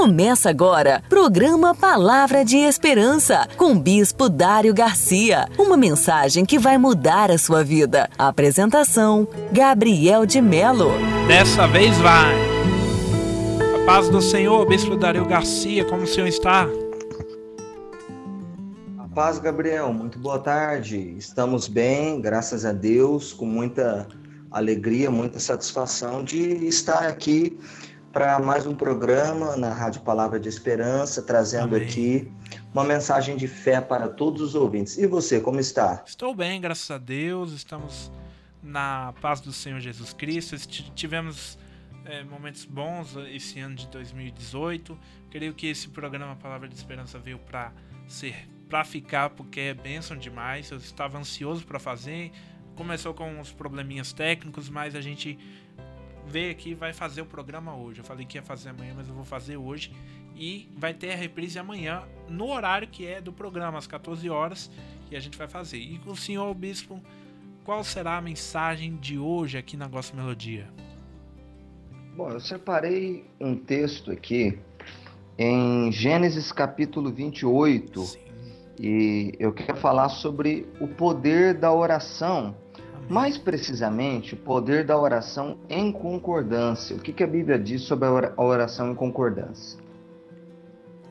Começa agora, programa Palavra de Esperança, com Bispo Dário Garcia. Uma mensagem que vai mudar a sua vida. Apresentação: Gabriel de Melo. Dessa vez vai. A paz do Senhor, Bispo Dário Garcia, como o senhor está? A paz, Gabriel, muito boa tarde. Estamos bem, graças a Deus, com muita alegria, muita satisfação de estar aqui para mais um programa na Rádio Palavra de Esperança, trazendo Amém. aqui uma mensagem de fé para todos os ouvintes. E você, como está? Estou bem, graças a Deus. Estamos na paz do Senhor Jesus Cristo. Tivemos é, momentos bons esse ano de 2018. Creio que esse programa Palavra de Esperança veio para ser para ficar porque é bênção demais. Eu estava ansioso para fazer. Começou com uns probleminhas técnicos, mas a gente veio aqui vai fazer o programa hoje. Eu falei que ia fazer amanhã, mas eu vou fazer hoje. E vai ter a reprise amanhã, no horário que é do programa, às 14 horas, e a gente vai fazer. E com o senhor Bispo, qual será a mensagem de hoje aqui na Gosta Melodia? Bom, eu separei um texto aqui em Gênesis capítulo 28. Sim. E eu quero falar sobre o poder da oração mais precisamente, o poder da oração em concordância. O que, que a Bíblia diz sobre a oração em concordância?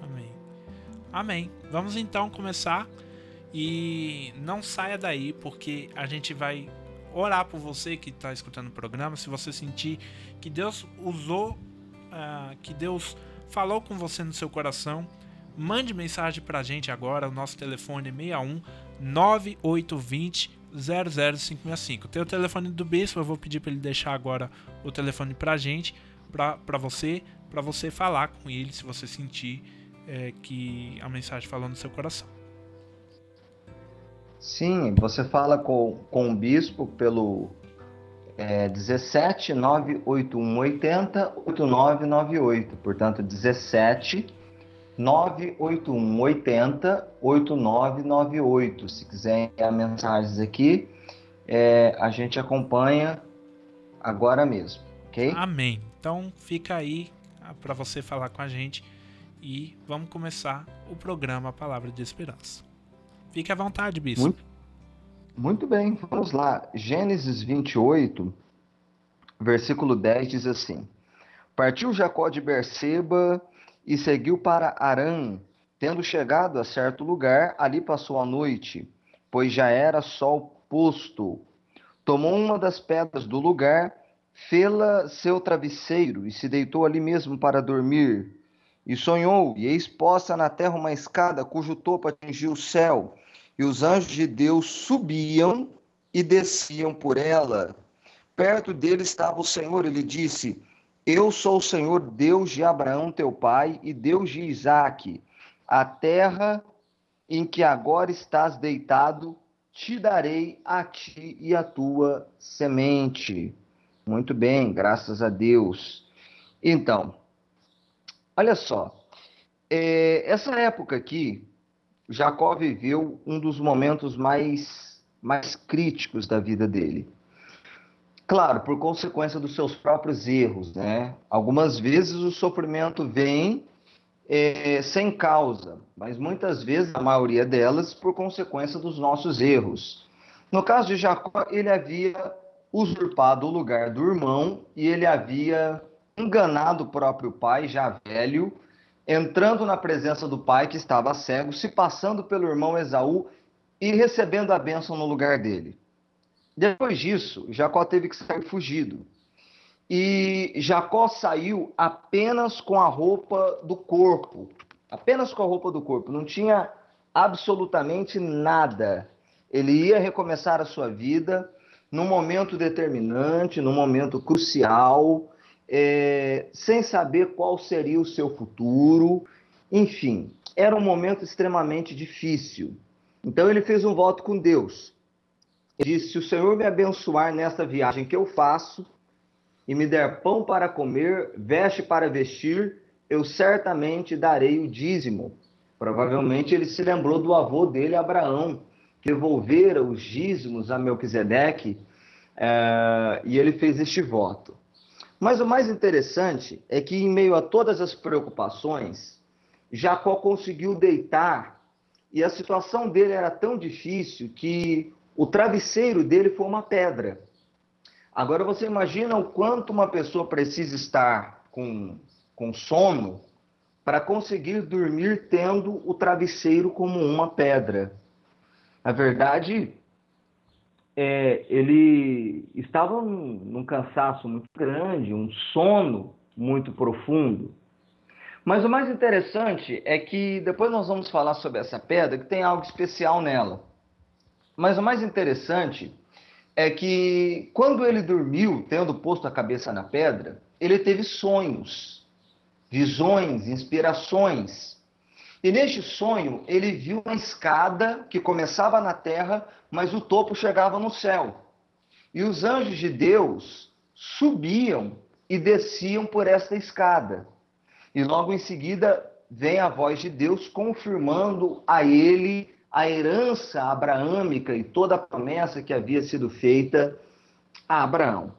Amém. Amém. Vamos então começar e não saia daí, porque a gente vai orar por você que está escutando o programa. Se você sentir que Deus usou, uh, que Deus falou com você no seu coração, mande mensagem para a gente agora. O nosso telefone é 61 9820 00565. Tem o telefone do bispo, eu vou pedir para ele deixar agora o telefone para gente, para você, para você falar com ele se você sentir é, que a mensagem falou no seu coração. Sim, você fala com, com o bispo pelo é, 17 981 80 8998, portanto 17 981 80 8998. Se quiser enviar mensagens aqui, é, a gente acompanha agora mesmo, ok? Amém. Então fica aí ah, para você falar com a gente e vamos começar o programa Palavra de Esperança. Fique à vontade, Bispo. Muito, muito bem, vamos lá. Gênesis 28, versículo 10 diz assim: Partiu Jacó de Berseba e seguiu para Arã. Tendo chegado a certo lugar, ali passou a noite, pois já era sol posto. Tomou uma das pedras do lugar, fê-la seu travesseiro e se deitou ali mesmo para dormir. E sonhou, e eis posta na terra uma escada cujo topo atingia o céu, e os anjos de Deus subiam e desciam por ela. Perto dele estava o Senhor, ele disse: eu sou o Senhor Deus de Abraão, teu pai, e Deus de Isaque. A terra em que agora estás deitado, te darei a ti e a tua semente. Muito bem, graças a Deus. Então, olha só, é, essa época aqui, Jacó viveu um dos momentos mais, mais críticos da vida dele. Claro, por consequência dos seus próprios erros, né? Algumas vezes o sofrimento vem é, sem causa, mas muitas vezes, a maioria delas, por consequência dos nossos erros. No caso de Jacó, ele havia usurpado o lugar do irmão e ele havia enganado o próprio pai, já velho, entrando na presença do pai que estava cego, se passando pelo irmão Esaú e recebendo a bênção no lugar dele. Depois disso, Jacó teve que sair fugido. E Jacó saiu apenas com a roupa do corpo. Apenas com a roupa do corpo. Não tinha absolutamente nada. Ele ia recomeçar a sua vida num momento determinante, num momento crucial, é, sem saber qual seria o seu futuro. Enfim, era um momento extremamente difícil. Então ele fez um voto com Deus disse: Se o Senhor me abençoar nesta viagem que eu faço, e me der pão para comer, veste para vestir, eu certamente darei o dízimo. Provavelmente ele se lembrou do avô dele, Abraão, que devolvera os dízimos a Melquisedeque, é, e ele fez este voto. Mas o mais interessante é que, em meio a todas as preocupações, Jacó conseguiu deitar e a situação dele era tão difícil que o travesseiro dele foi uma pedra. Agora você imagina o quanto uma pessoa precisa estar com, com sono para conseguir dormir tendo o travesseiro como uma pedra. Na verdade, é, ele estava num, num cansaço muito grande, um sono muito profundo. Mas o mais interessante é que depois nós vamos falar sobre essa pedra, que tem algo especial nela. Mas o mais interessante é que quando ele dormiu, tendo posto a cabeça na pedra, ele teve sonhos, visões, inspirações. E neste sonho, ele viu uma escada que começava na terra, mas o topo chegava no céu. E os anjos de Deus subiam e desciam por esta escada. E logo em seguida vem a voz de Deus confirmando a ele a herança abraâmica e toda a promessa que havia sido feita a Abraão.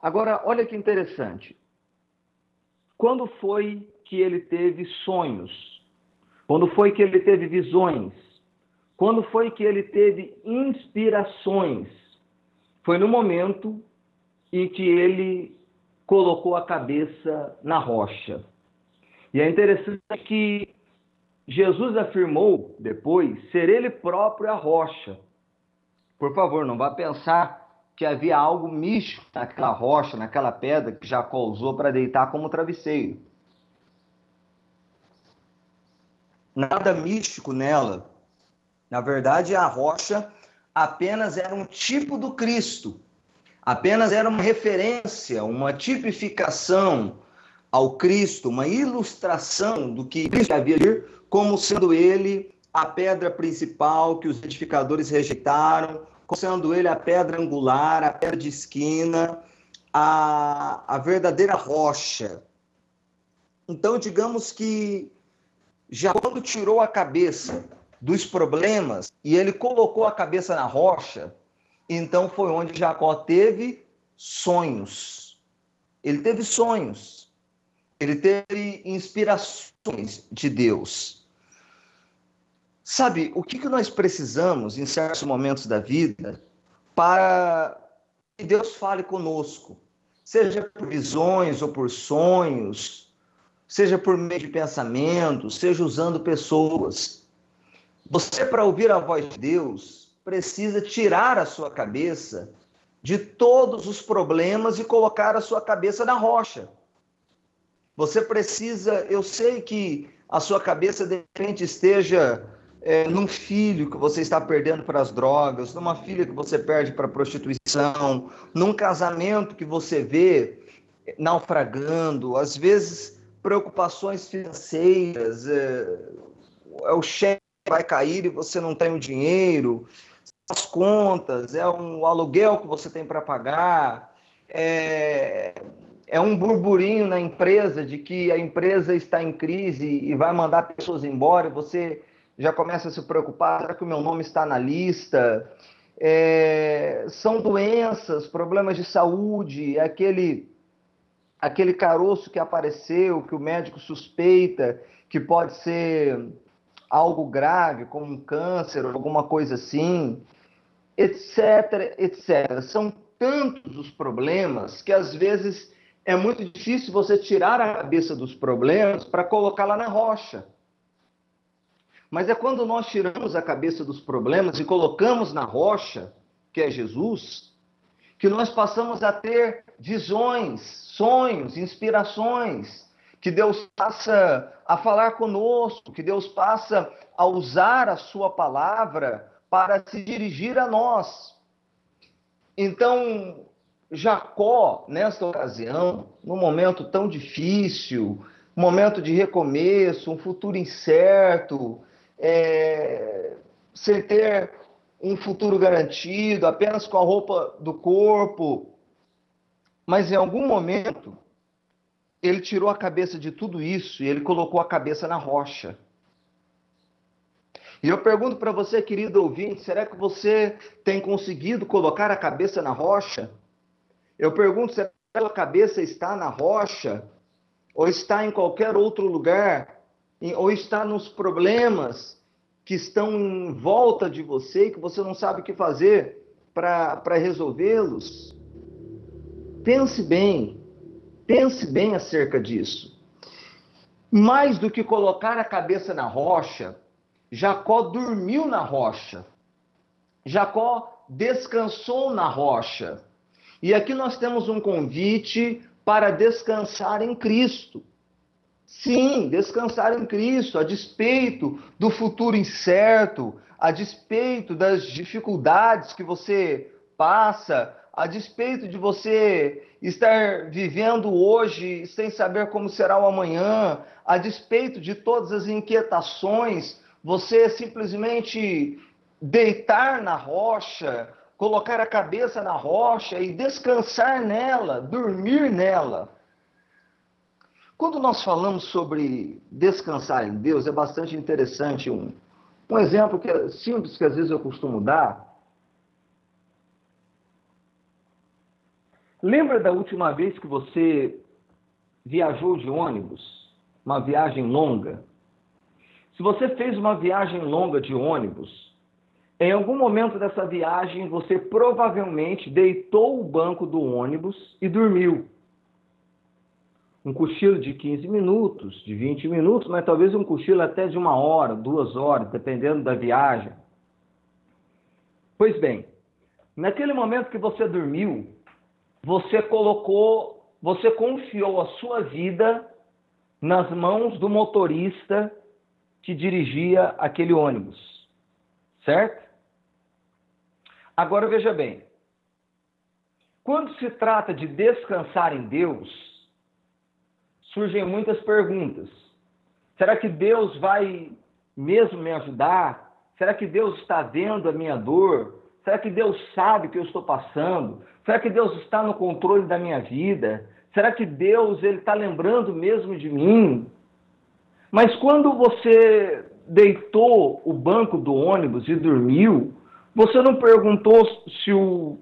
Agora, olha que interessante. Quando foi que ele teve sonhos? Quando foi que ele teve visões? Quando foi que ele teve inspirações? Foi no momento em que ele colocou a cabeça na rocha. E é interessante que Jesus afirmou depois ser ele próprio a rocha. Por favor, não vá pensar que havia algo místico naquela rocha, naquela pedra que Jacó usou para deitar como travesseiro. Nada místico nela. Na verdade, a rocha apenas era um tipo do Cristo, apenas era uma referência, uma tipificação ao Cristo, uma ilustração do que Cristo havia de vir, como sendo ele a pedra principal que os edificadores rejeitaram, como sendo ele a pedra angular, a pedra de esquina, a, a verdadeira rocha. Então, digamos que já quando tirou a cabeça dos problemas e ele colocou a cabeça na rocha, então foi onde Jacó teve sonhos. Ele teve sonhos ele teve inspirações de Deus. Sabe, o que, que nós precisamos em certos momentos da vida para que Deus fale conosco? Seja por visões ou por sonhos, seja por meio de pensamentos, seja usando pessoas. Você, para ouvir a voz de Deus, precisa tirar a sua cabeça de todos os problemas e colocar a sua cabeça na rocha. Você precisa, eu sei que a sua cabeça de repente esteja é, num filho que você está perdendo para as drogas, numa filha que você perde para a prostituição, num casamento que você vê naufragando, às vezes preocupações financeiras, é, é o cheque vai cair e você não tem o dinheiro, as contas, é um aluguel que você tem para pagar, é, é um burburinho na empresa de que a empresa está em crise e vai mandar pessoas embora, você já começa a se preocupar, será que o meu nome está na lista? É, são doenças, problemas de saúde, é aquele, aquele caroço que apareceu, que o médico suspeita que pode ser algo grave, como um câncer alguma coisa assim, etc, etc. São tantos os problemas que às vezes é muito difícil você tirar a cabeça dos problemas para colocá-la na rocha. Mas é quando nós tiramos a cabeça dos problemas e colocamos na rocha, que é Jesus, que nós passamos a ter visões, sonhos, inspirações, que Deus passa a falar conosco, que Deus passa a usar a sua palavra para se dirigir a nós. Então, Jacó, nesta ocasião, num momento tão difícil, momento de recomeço, um futuro incerto, é, sem ter um futuro garantido, apenas com a roupa do corpo. Mas em algum momento, ele tirou a cabeça de tudo isso e ele colocou a cabeça na rocha. E eu pergunto para você, querido ouvinte, será que você tem conseguido colocar a cabeça na rocha? Eu pergunto, que sua cabeça está na rocha, ou está em qualquer outro lugar, ou está nos problemas que estão em volta de você e que você não sabe o que fazer para resolvê-los, pense bem, pense bem acerca disso. Mais do que colocar a cabeça na rocha, Jacó dormiu na rocha. Jacó descansou na rocha. E aqui nós temos um convite para descansar em Cristo. Sim, descansar em Cristo, a despeito do futuro incerto, a despeito das dificuldades que você passa, a despeito de você estar vivendo hoje sem saber como será o amanhã, a despeito de todas as inquietações, você simplesmente deitar na rocha, colocar a cabeça na rocha e descansar nela, dormir nela. Quando nós falamos sobre descansar em Deus, é bastante interessante um, um exemplo que é simples que às vezes eu costumo dar. Lembra da última vez que você viajou de ônibus? Uma viagem longa? Se você fez uma viagem longa de ônibus, em algum momento dessa viagem, você provavelmente deitou o banco do ônibus e dormiu. Um cochilo de 15 minutos, de 20 minutos, mas talvez um cochilo até de uma hora, duas horas, dependendo da viagem. Pois bem, naquele momento que você dormiu, você colocou, você confiou a sua vida nas mãos do motorista que dirigia aquele ônibus, certo? Agora veja bem: quando se trata de descansar em Deus, surgem muitas perguntas. Será que Deus vai mesmo me ajudar? Será que Deus está vendo a minha dor? Será que Deus sabe o que eu estou passando? Será que Deus está no controle da minha vida? Será que Deus ele está lembrando mesmo de mim? Mas quando você deitou o banco do ônibus e dormiu, você não perguntou se o.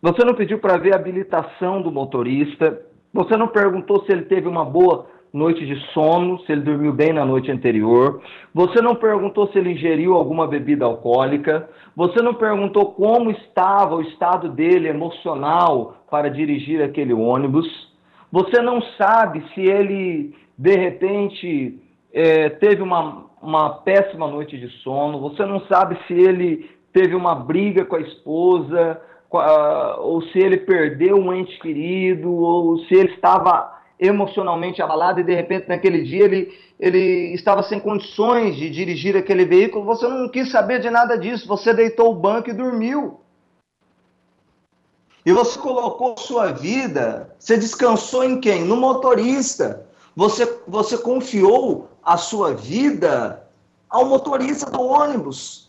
Você não pediu para ver a habilitação do motorista. Você não perguntou se ele teve uma boa noite de sono, se ele dormiu bem na noite anterior. Você não perguntou se ele ingeriu alguma bebida alcoólica. Você não perguntou como estava o estado dele emocional para dirigir aquele ônibus. Você não sabe se ele, de repente, é, teve uma, uma péssima noite de sono. Você não sabe se ele teve uma briga com a esposa, ou se ele perdeu um ente querido, ou se ele estava emocionalmente abalado e de repente naquele dia ele, ele estava sem condições de dirigir aquele veículo, você não quis saber de nada disso, você deitou o banco e dormiu. E você colocou sua vida, você descansou em quem? No motorista. Você, você confiou a sua vida ao motorista do ônibus.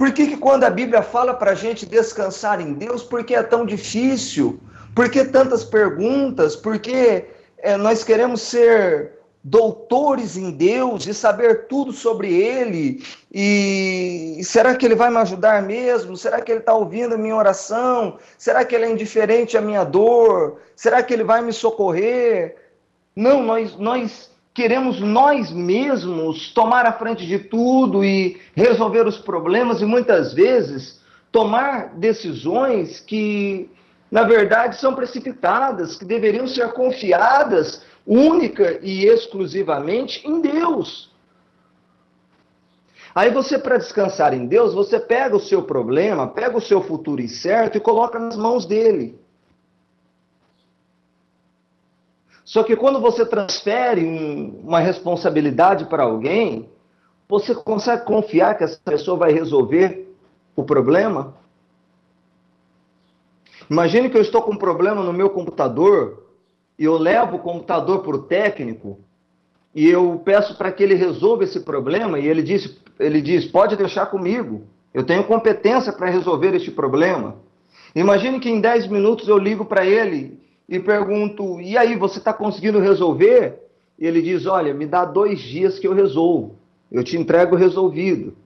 Por que, que quando a Bíblia fala para a gente descansar em Deus, por que é tão difícil? Por que tantas perguntas? Por que é, nós queremos ser doutores em Deus e saber tudo sobre Ele? E será que Ele vai me ajudar mesmo? Será que Ele está ouvindo a minha oração? Será que Ele é indiferente à minha dor? Será que Ele vai me socorrer? Não, nós, nós queremos nós mesmos tomar a frente de tudo e resolver os problemas e muitas vezes tomar decisões que, na verdade, são precipitadas, que deveriam ser confiadas única e exclusivamente em Deus. Aí você, para descansar em Deus, você pega o seu problema, pega o seu futuro incerto e coloca nas mãos dele. Só que quando você transfere um, uma responsabilidade para alguém, você consegue confiar que essa pessoa vai resolver o problema? Imagine que eu estou com um problema no meu computador e eu levo o computador para o técnico e eu peço para que ele resolva esse problema e ele diz, ele diz, pode deixar comigo, eu tenho competência para resolver este problema. Imagine que em 10 minutos eu ligo para ele e pergunto: e aí, você está conseguindo resolver? E ele diz: olha, me dá dois dias que eu resolvo. Eu te entrego resolvido.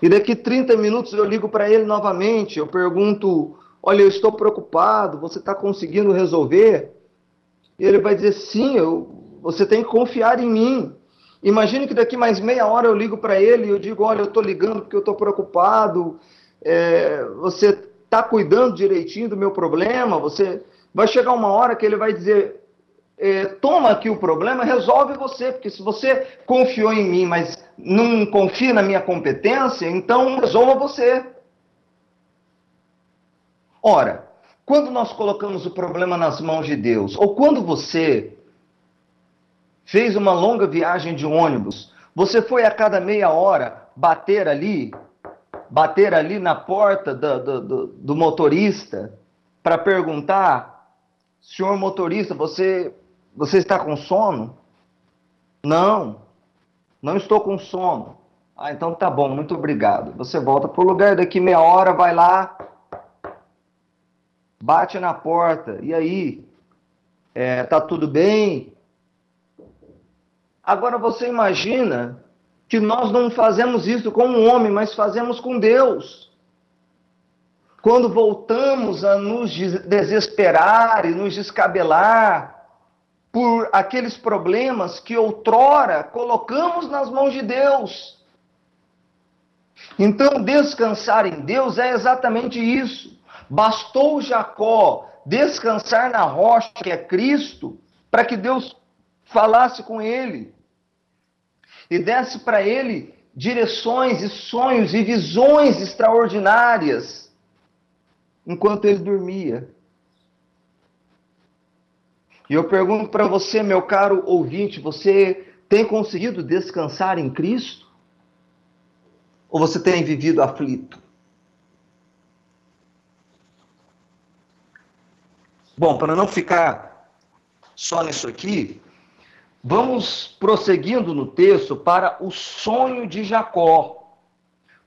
E daqui 30 minutos eu ligo para ele novamente. Eu pergunto: Olha, eu estou preocupado, você está conseguindo resolver? E ele vai dizer: Sim, eu, você tem que confiar em mim. Imagine que daqui mais meia hora eu ligo para ele e eu digo: Olha, eu estou ligando porque eu estou preocupado. É, você está cuidando direitinho do meu problema? Você vai chegar uma hora que ele vai dizer: é, Toma aqui o problema, resolve você, porque se você confiou em mim, mas não confia na minha competência, então resolva você. Ora, quando nós colocamos o problema nas mãos de Deus, ou quando você fez uma longa viagem de ônibus, você foi a cada meia hora bater ali, bater ali na porta do, do, do, do motorista para perguntar, senhor motorista, você, você está com sono? Não, não estou com sono. Ah, então tá bom, muito obrigado. Você volta para o lugar, daqui meia hora vai lá, bate na porta, e aí? É, tá tudo bem? Agora você imagina que nós não fazemos isso com um homem, mas fazemos com Deus. Quando voltamos a nos desesperar e nos descabelar por aqueles problemas que outrora colocamos nas mãos de Deus. Então, descansar em Deus é exatamente isso. Bastou Jacó descansar na rocha, que é Cristo, para que Deus falasse com ele e desse para ele direções e sonhos e visões extraordinárias enquanto ele dormia. E eu pergunto para você, meu caro ouvinte, você tem conseguido descansar em Cristo? Ou você tem vivido aflito? Bom, para não ficar só nisso aqui, vamos prosseguindo no texto para o sonho de Jacó.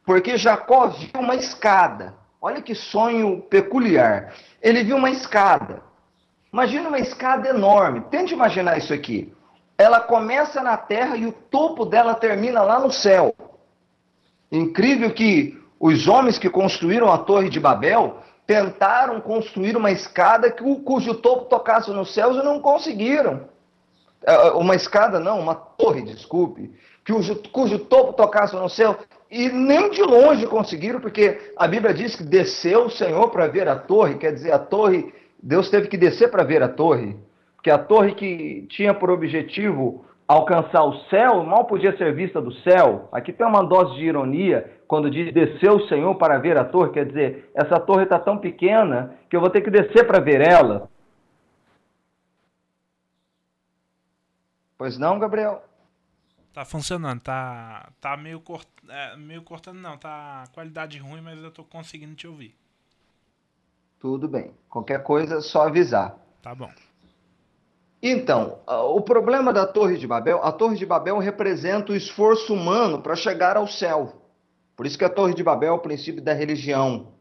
Porque Jacó viu uma escada. Olha que sonho peculiar. Ele viu uma escada. Imagina uma escada enorme. Tente imaginar isso aqui. Ela começa na terra e o topo dela termina lá no céu. Incrível que os homens que construíram a Torre de Babel tentaram construir uma escada cujo topo tocasse nos céus e não conseguiram. É, é, uma escada, não, uma torre, desculpe, cujo, cujo topo tocasse no céu e nem de longe conseguiram, porque a Bíblia diz que desceu o Senhor para ver a torre, quer dizer, a torre, Deus teve que descer para ver a torre, porque a torre que tinha por objetivo alcançar o céu, mal podia ser vista do céu. Aqui tem uma dose de ironia quando diz desceu o Senhor para ver a torre, quer dizer, essa torre está tão pequena que eu vou ter que descer para ver ela. Pois não, Gabriel? Tá funcionando, tá, tá meio, cort, é, meio cortando, não, tá qualidade ruim, mas eu tô conseguindo te ouvir. Tudo bem. Qualquer coisa, só avisar. Tá bom. Então, o problema da Torre de Babel, a Torre de Babel representa o esforço humano para chegar ao céu. Por isso que a Torre de Babel é o princípio da religião.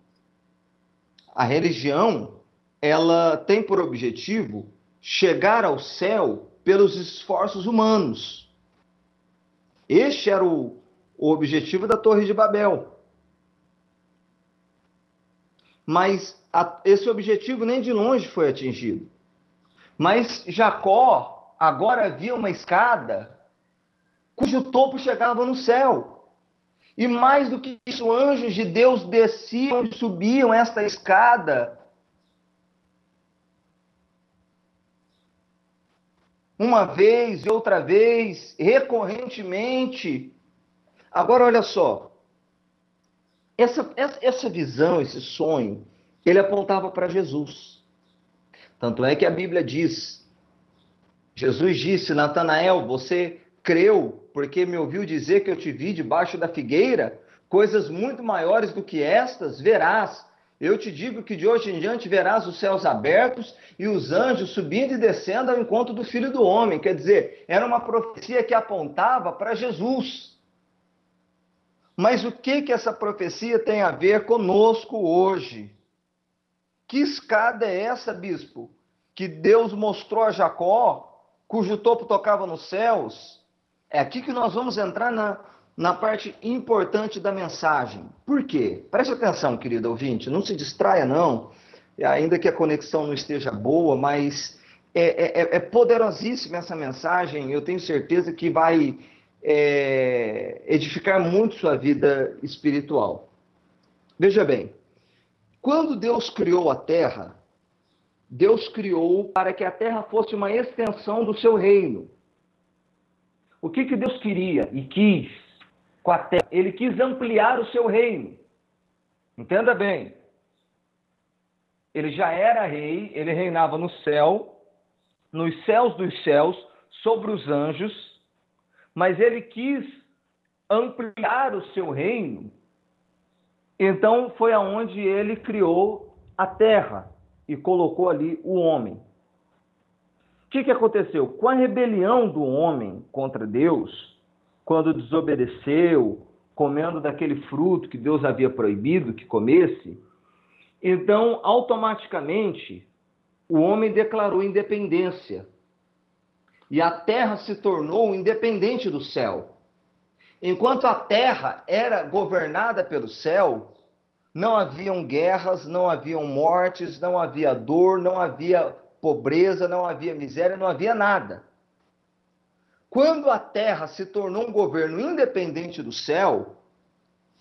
A religião, ela tem por objetivo chegar ao céu pelos esforços humanos. Este era o, o objetivo da Torre de Babel. Mas a, esse objetivo nem de longe foi atingido. Mas Jacó agora via uma escada cujo topo chegava no céu. E mais do que isso, anjos de Deus desciam e subiam esta escada. Uma vez e outra vez, recorrentemente. Agora, olha só. Essa, essa visão, esse sonho, ele apontava para Jesus. Tanto é que a Bíblia diz: Jesus disse, Natanael, você creu porque me ouviu dizer que eu te vi debaixo da figueira, coisas muito maiores do que estas verás. Eu te digo que de hoje em diante verás os céus abertos e os anjos subindo e descendo ao encontro do Filho do Homem. Quer dizer, era uma profecia que apontava para Jesus. Mas o que que essa profecia tem a ver conosco hoje? Que escada é essa, bispo, que Deus mostrou a Jacó, cujo topo tocava nos céus? É aqui que nós vamos entrar na, na parte importante da mensagem. Por quê? Preste atenção, querido ouvinte, não se distraia não, ainda que a conexão não esteja boa, mas é, é, é poderosíssima essa mensagem. Eu tenho certeza que vai é, edificar muito sua vida espiritual. Veja bem, quando Deus criou a terra, Deus criou para que a terra fosse uma extensão do seu reino. O que, que Deus queria e quis com a terra? Ele quis ampliar o seu reino. Entenda bem. Ele já era rei, ele reinava no céu, nos céus dos céus, sobre os anjos, mas ele quis ampliar o seu reino. Então foi aonde ele criou a terra e colocou ali o homem. O que, que aconteceu? Com a rebelião do homem contra Deus, quando desobedeceu, comendo daquele fruto que Deus havia proibido que comesse, então automaticamente o homem declarou independência. E a terra se tornou independente do céu. Enquanto a terra era governada pelo céu, não haviam guerras, não haviam mortes, não havia dor, não havia pobreza, não havia miséria, não havia nada. Quando a terra se tornou um governo independente do céu,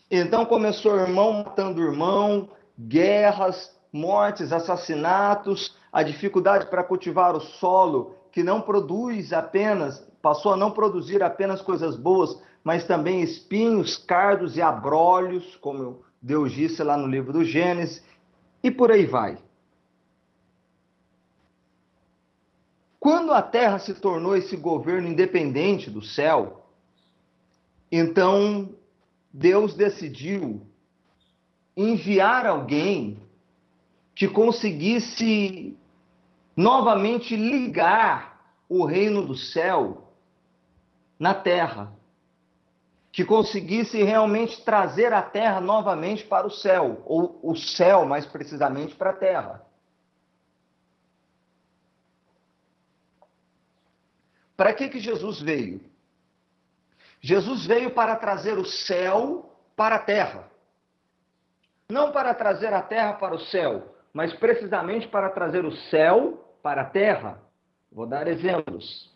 então começou irmão matando irmão, guerras, mortes, assassinatos, a dificuldade para cultivar o solo, que não produz apenas, passou a não produzir apenas coisas boas, mas também espinhos, cardos e abrolhos, como Deus disse lá no livro do Gênesis, e por aí vai. Quando a terra se tornou esse governo independente do céu, então Deus decidiu enviar alguém que conseguisse novamente ligar o reino do céu na terra que conseguisse realmente trazer a terra novamente para o céu, ou o céu mais precisamente para a terra. Para que, que Jesus veio? Jesus veio para trazer o céu para a terra. Não para trazer a terra para o céu, mas precisamente para trazer o céu para a terra. Vou dar exemplos.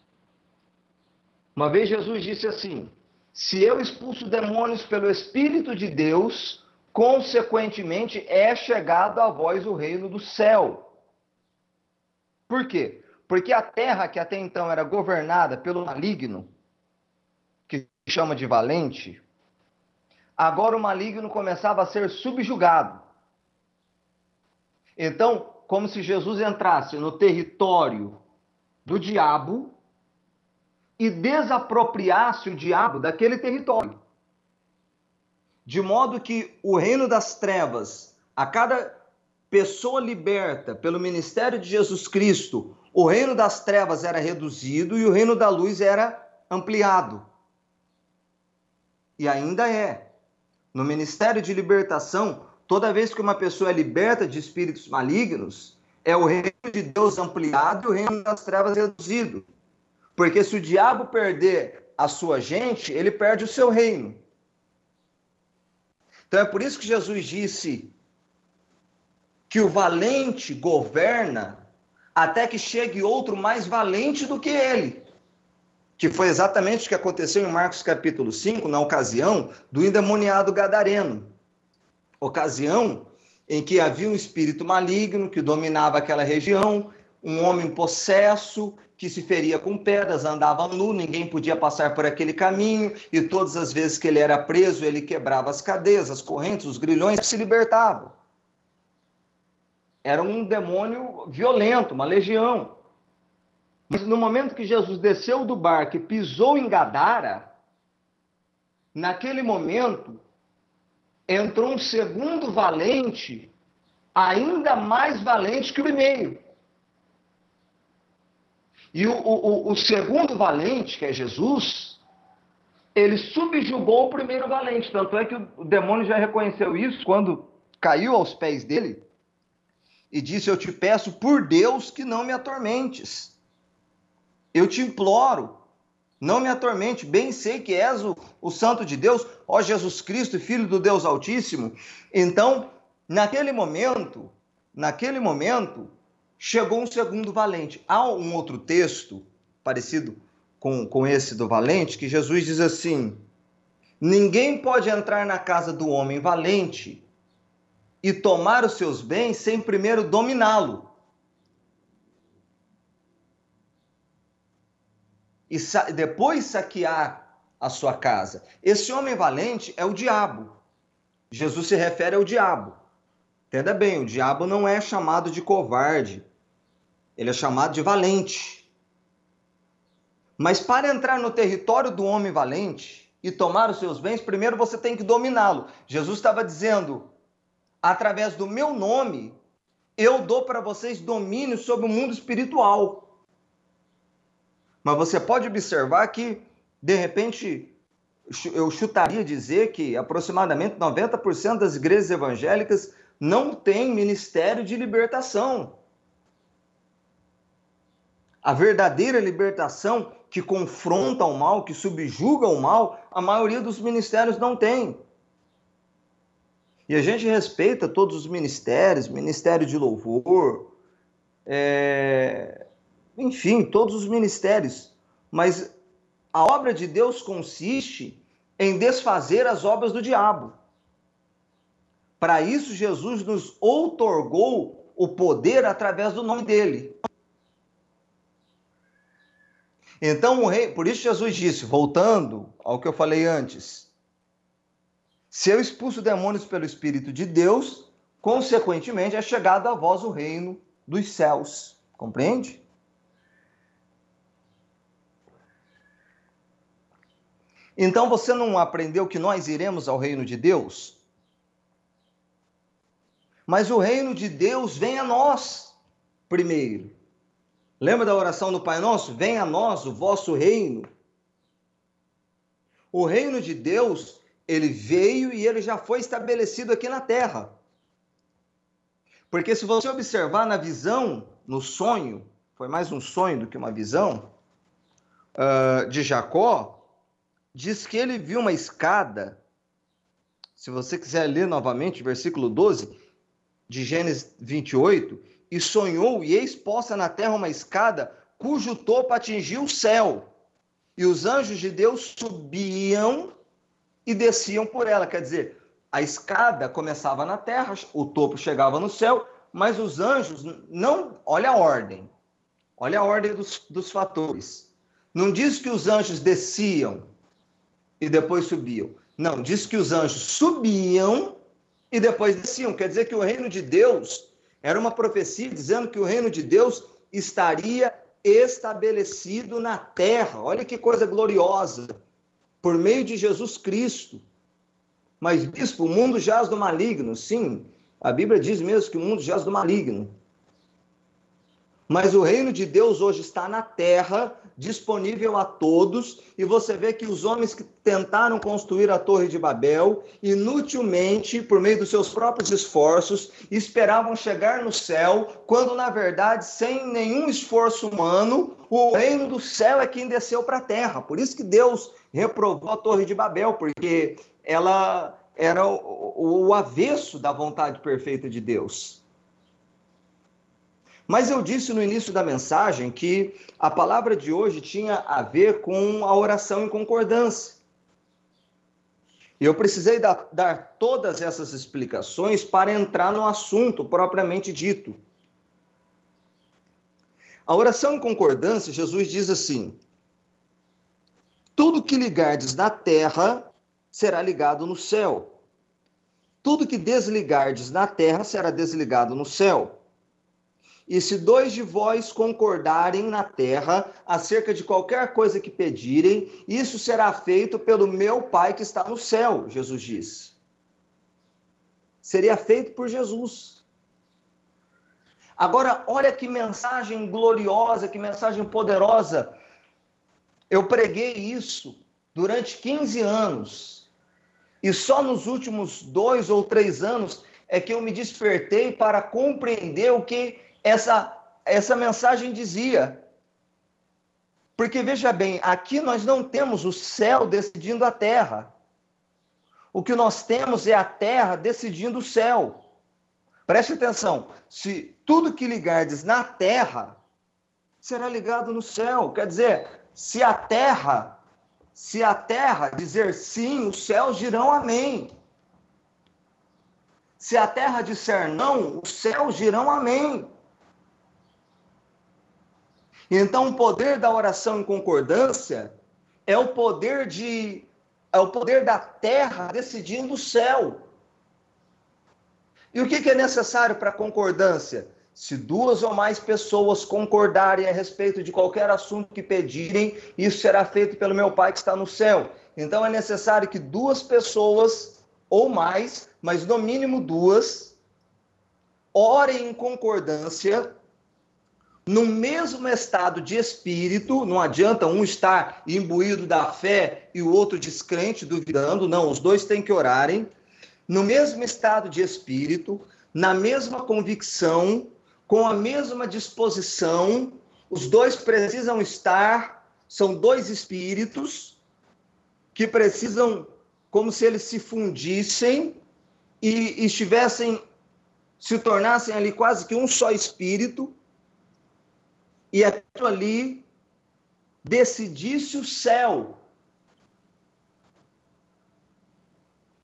Uma vez Jesus disse assim: se eu expulso demônios pelo Espírito de Deus, consequentemente é chegado a vós o reino do céu. Por quê? Porque a terra que até então era governada pelo maligno, que chama de valente, agora o maligno começava a ser subjugado. Então, como se Jesus entrasse no território do diabo e desapropriasse o diabo daquele território. De modo que o reino das trevas, a cada pessoa liberta pelo ministério de Jesus Cristo, o reino das trevas era reduzido e o reino da luz era ampliado. E ainda é. No ministério de libertação, toda vez que uma pessoa é liberta de espíritos malignos, é o reino de Deus ampliado e o reino das trevas reduzido. Porque se o diabo perder a sua gente, ele perde o seu reino. Então é por isso que Jesus disse que o valente governa até que chegue outro mais valente do que ele. Que foi exatamente o que aconteceu em Marcos capítulo 5, na ocasião do endemoniado gadareno. Ocasião em que havia um espírito maligno que dominava aquela região, um homem possesso que se feria com pedras, andava nu, ninguém podia passar por aquele caminho, e todas as vezes que ele era preso, ele quebrava as cadeias, as correntes, os grilhões, se libertava. Era um demônio violento, uma legião. Mas no momento que Jesus desceu do barco e pisou em Gadara, naquele momento, entrou um segundo valente, ainda mais valente que o primeiro. E o, o, o segundo valente, que é Jesus, ele subjugou o primeiro valente. Tanto é que o demônio já reconheceu isso quando caiu aos pés dele e disse: Eu te peço por Deus que não me atormentes. Eu te imploro, não me atormente. Bem sei que és o, o Santo de Deus, ó Jesus Cristo, Filho do Deus Altíssimo. Então, naquele momento, naquele momento, chegou um segundo valente. Há um outro texto parecido com, com esse do valente, que Jesus diz assim: Ninguém pode entrar na casa do homem valente e tomar os seus bens sem primeiro dominá-lo. E sa depois saquear a sua casa. Esse homem valente é o diabo. Jesus se refere ao diabo. Entenda bem, o diabo não é chamado de covarde, ele é chamado de valente. Mas para entrar no território do homem valente e tomar os seus bens, primeiro você tem que dominá-lo. Jesus estava dizendo: através do meu nome, eu dou para vocês domínio sobre o mundo espiritual. Mas você pode observar que, de repente, eu chutaria dizer que aproximadamente 90% das igrejas evangélicas não tem ministério de libertação. A verdadeira libertação que confronta o mal, que subjuga o mal, a maioria dos ministérios não tem. E a gente respeita todos os ministérios, ministério de louvor, é... enfim, todos os ministérios. Mas a obra de Deus consiste em desfazer as obras do diabo. Para isso, Jesus nos outorgou o poder através do nome dele. Então, o rei, por isso Jesus disse, voltando ao que eu falei antes, se eu expulso demônios pelo Espírito de Deus, consequentemente é chegado a vós o reino dos céus. Compreende? Então você não aprendeu que nós iremos ao reino de Deus? Mas o reino de Deus vem a nós primeiro. Lembra da oração do Pai Nosso? Venha a nós o vosso reino. O reino de Deus, ele veio e ele já foi estabelecido aqui na terra. Porque se você observar na visão, no sonho, foi mais um sonho do que uma visão, uh, de Jacó, diz que ele viu uma escada. Se você quiser ler novamente, versículo 12 de Gênesis 28, e sonhou, e eis posta na terra uma escada cujo topo atingiu o céu. E os anjos de Deus subiam e desciam por ela. Quer dizer, a escada começava na terra, o topo chegava no céu, mas os anjos não. Olha a ordem. Olha a ordem dos, dos fatores. Não diz que os anjos desciam e depois subiam. Não, diz que os anjos subiam e depois desciam. Quer dizer que o reino de Deus era uma profecia dizendo que o reino de Deus estaria estabelecido na terra. Olha que coisa gloriosa. Por meio de Jesus Cristo. Mas, bispo, o mundo jaz do maligno. Sim, a Bíblia diz mesmo que o mundo jaz do maligno. Mas o reino de Deus hoje está na terra, disponível a todos, e você vê que os homens que tentaram construir a Torre de Babel, inutilmente, por meio dos seus próprios esforços, esperavam chegar no céu, quando na verdade, sem nenhum esforço humano, o reino do céu é quem desceu para a terra. Por isso que Deus reprovou a Torre de Babel, porque ela era o, o avesso da vontade perfeita de Deus. Mas eu disse no início da mensagem que a palavra de hoje tinha a ver com a oração em concordância. E eu precisei dar, dar todas essas explicações para entrar no assunto propriamente dito. A oração em concordância, Jesus diz assim: Tudo que ligardes na terra será ligado no céu. Tudo que desligardes na terra será desligado no céu. E se dois de vós concordarem na terra acerca de qualquer coisa que pedirem, isso será feito pelo meu Pai que está no céu, Jesus diz. Seria feito por Jesus. Agora, olha que mensagem gloriosa, que mensagem poderosa. Eu preguei isso durante 15 anos. E só nos últimos dois ou três anos é que eu me despertei para compreender o que essa, essa mensagem dizia. Porque veja bem, aqui nós não temos o céu decidindo a terra. O que nós temos é a terra decidindo o céu. Preste atenção. Se tudo que ligardes na terra será ligado no céu. Quer dizer, se a terra, se a terra dizer sim, os céus dirão amém. Se a terra disser não, os céus dirão amém. Então, o poder da oração em concordância é o poder de é o poder da terra decidindo o céu. E o que, que é necessário para concordância? Se duas ou mais pessoas concordarem a respeito de qualquer assunto que pedirem, isso será feito pelo meu Pai que está no céu. Então é necessário que duas pessoas ou mais, mas no mínimo duas, orem em concordância no mesmo estado de espírito, não adianta um estar imbuído da fé e o outro descrente, duvidando, não, os dois têm que orarem, no mesmo estado de espírito, na mesma convicção, com a mesma disposição, os dois precisam estar, são dois espíritos que precisam, como se eles se fundissem e estivessem, se tornassem ali quase que um só espírito, e aquilo ali decidisse o céu.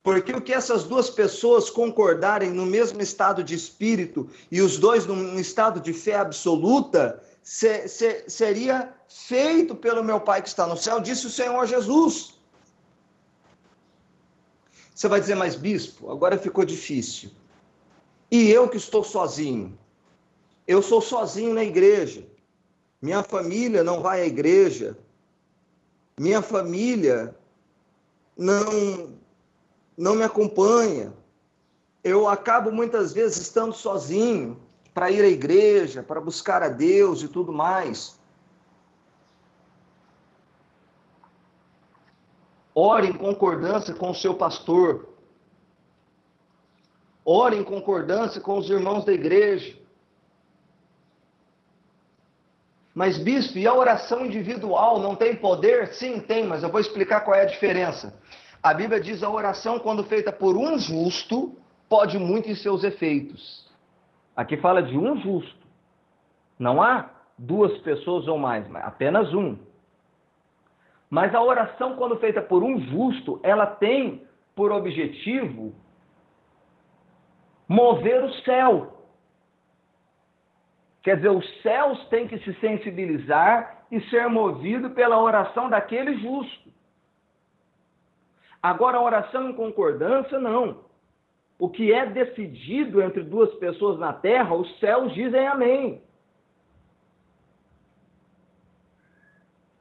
Porque o que essas duas pessoas concordarem no mesmo estado de espírito e os dois num estado de fé absoluta, se, se, seria feito pelo meu Pai que está no céu, disse o Senhor Jesus. Você vai dizer, mas bispo, agora ficou difícil. E eu que estou sozinho? Eu sou sozinho na igreja. Minha família não vai à igreja. Minha família não não me acompanha. Eu acabo muitas vezes estando sozinho para ir à igreja, para buscar a Deus e tudo mais. Ore em concordância com o seu pastor. Ore em concordância com os irmãos da igreja. Mas, bispo, e a oração individual não tem poder? Sim, tem, mas eu vou explicar qual é a diferença. A Bíblia diz a oração, quando feita por um justo, pode muito em seus efeitos. Aqui fala de um justo. Não há duas pessoas ou mais, mas apenas um. Mas a oração, quando feita por um justo, ela tem por objetivo mover o céu. Quer dizer, os céus têm que se sensibilizar e ser movido pela oração daquele justo. Agora, a oração em concordância, não. O que é decidido entre duas pessoas na terra, os céus dizem amém.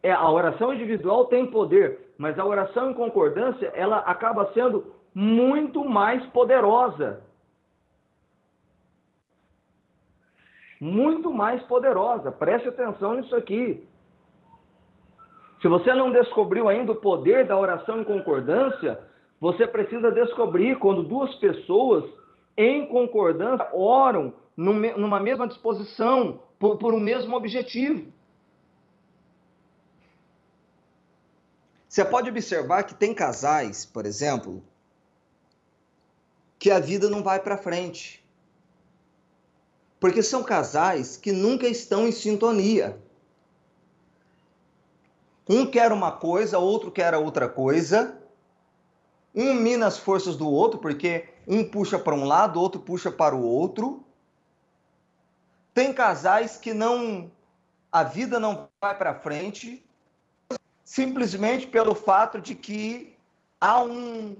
É, a oração individual tem poder, mas a oração em concordância, ela acaba sendo muito mais poderosa. Muito mais poderosa. Preste atenção nisso aqui. Se você não descobriu ainda o poder da oração em concordância, você precisa descobrir quando duas pessoas em concordância oram numa mesma disposição, por, por um mesmo objetivo. Você pode observar que tem casais, por exemplo, que a vida não vai para frente. Porque são casais que nunca estão em sintonia. Um quer uma coisa, outro quer outra coisa. Um mina as forças do outro, porque um puxa para um lado, outro puxa para o outro. Tem casais que não. A vida não vai para frente, simplesmente pelo fato de que há um,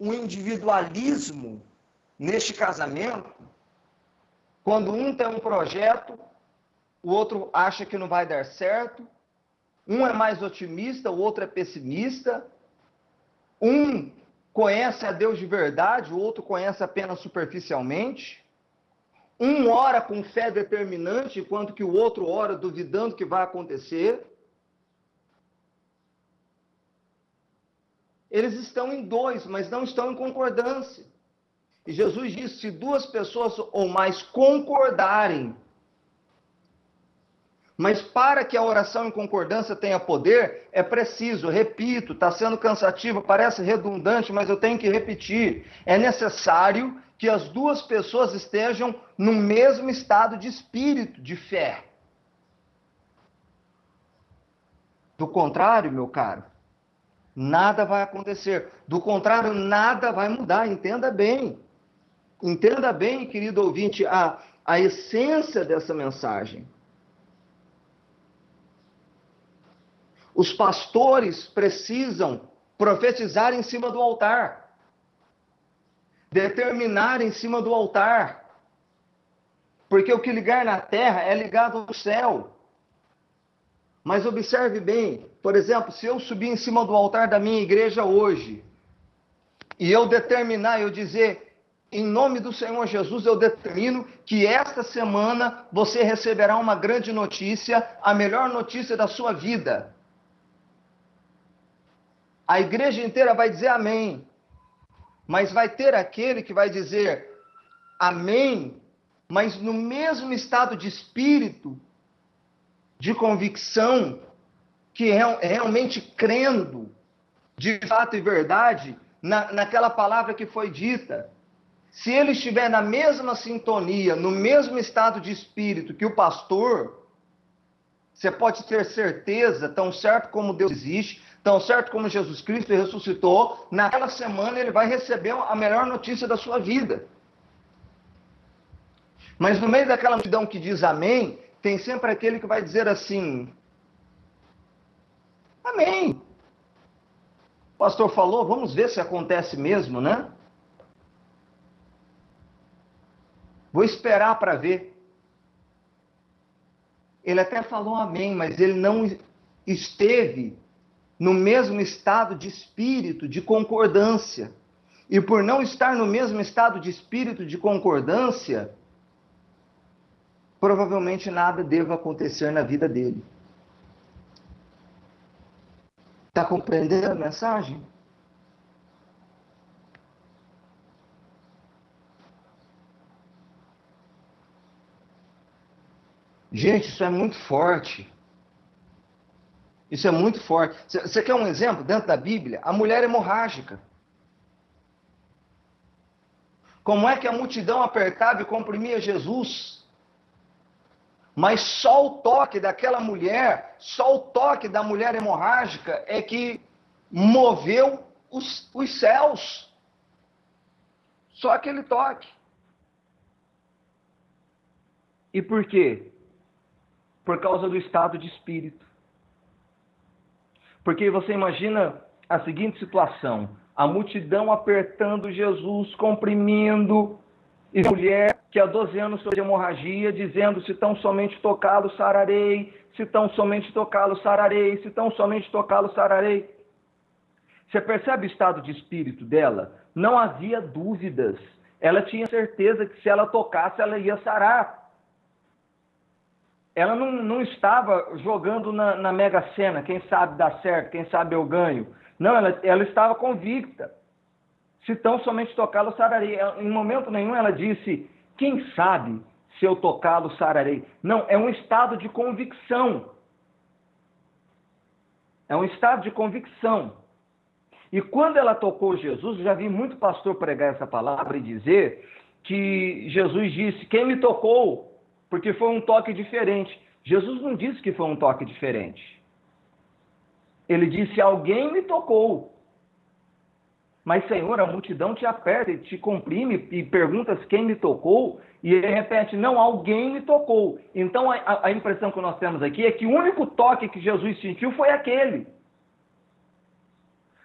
um individualismo neste casamento quando um tem um projeto, o outro acha que não vai dar certo. Um é mais otimista, o outro é pessimista. Um conhece a Deus de verdade, o outro conhece apenas superficialmente. Um ora com fé determinante, enquanto que o outro ora duvidando que vai acontecer. Eles estão em dois, mas não estão em concordância. E Jesus disse: se duas pessoas ou mais concordarem, Mas para que a oração em concordância tenha poder, é preciso, repito, está sendo cansativo, parece redundante, mas eu tenho que repetir. É necessário que as duas pessoas estejam no mesmo estado de espírito, de fé. Do contrário, meu caro, nada vai acontecer. Do contrário, nada vai mudar. Entenda bem. Entenda bem, querido ouvinte, a, a essência dessa mensagem. Os pastores precisam profetizar em cima do altar, determinar em cima do altar, porque o que ligar na terra é ligado ao céu. Mas observe bem, por exemplo, se eu subir em cima do altar da minha igreja hoje, e eu determinar, eu dizer, em nome do Senhor Jesus, eu determino que esta semana você receberá uma grande notícia, a melhor notícia da sua vida. A igreja inteira vai dizer amém. Mas vai ter aquele que vai dizer amém, mas no mesmo estado de espírito, de convicção, que realmente crendo, de fato e verdade, na, naquela palavra que foi dita. Se ele estiver na mesma sintonia, no mesmo estado de espírito que o pastor, você pode ter certeza, tão certo como Deus existe, Tão certo como Jesus Cristo ressuscitou, naquela semana ele vai receber a melhor notícia da sua vida. Mas no meio daquela multidão que diz amém, tem sempre aquele que vai dizer assim: Amém. O pastor falou, vamos ver se acontece mesmo, né? Vou esperar para ver. Ele até falou amém, mas ele não esteve no mesmo estado de espírito, de concordância. E por não estar no mesmo estado de espírito de concordância, provavelmente nada deva acontecer na vida dele. Está compreendendo a mensagem? Gente, isso é muito forte. Isso é muito forte. Você quer um exemplo dentro da Bíblia? A mulher hemorrágica. Como é que a multidão apertava e comprimia Jesus? Mas só o toque daquela mulher, só o toque da mulher hemorrágica é que moveu os, os céus. Só aquele toque. E por quê? Por causa do estado de espírito. Porque você imagina a seguinte situação: a multidão apertando Jesus, comprimindo, e a mulher que há 12 anos sofre hemorragia, dizendo: se tão somente tocá-lo, sararei, se tão somente tocá-lo, sararei, se tão somente tocá-lo, sararei. Você percebe o estado de espírito dela? Não havia dúvidas. Ela tinha certeza que se ela tocasse, ela ia sarar ela não, não estava jogando na, na Mega Sena, quem sabe dá certo, quem sabe eu ganho. Não, ela, ela estava convicta. Se tão somente tocá-lo, sararei. Em momento nenhum ela disse, quem sabe se eu tocá-lo, sararei. Não, é um estado de convicção. É um estado de convicção. E quando ela tocou Jesus, já vi muito pastor pregar essa palavra e dizer que Jesus disse: Quem me tocou? Porque foi um toque diferente. Jesus não disse que foi um toque diferente. Ele disse: Alguém me tocou. Mas, Senhor, a multidão te aperta e te comprime e perguntas quem me tocou, e ele repete: Não, alguém me tocou. Então, a, a impressão que nós temos aqui é que o único toque que Jesus sentiu foi aquele.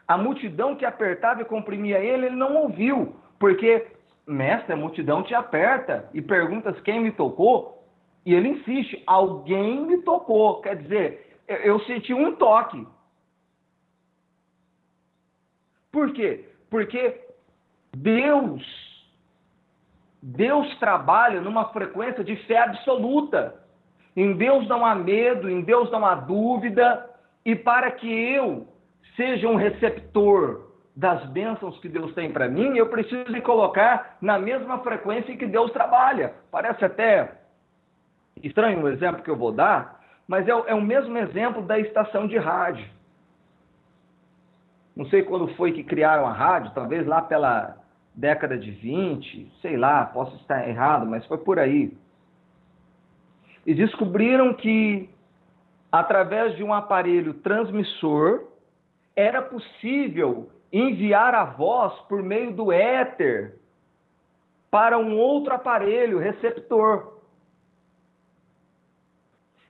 A multidão que apertava e comprimia ele, ele não ouviu, porque mestre, a multidão te aperta e perguntas quem me tocou, e ele insiste, alguém me tocou. Quer dizer, eu senti um toque. Por quê? Porque Deus, Deus trabalha numa frequência de fé absoluta. Em Deus não há medo, em Deus não há dúvida, e para que eu seja um receptor das bênçãos que Deus tem para mim, eu preciso me colocar na mesma frequência que Deus trabalha. Parece até estranho o exemplo que eu vou dar, mas é, é o mesmo exemplo da estação de rádio. Não sei quando foi que criaram a rádio, talvez lá pela década de 20, sei lá, posso estar errado, mas foi por aí. E descobriram que, através de um aparelho transmissor, era possível enviar a voz por meio do éter para um outro aparelho receptor.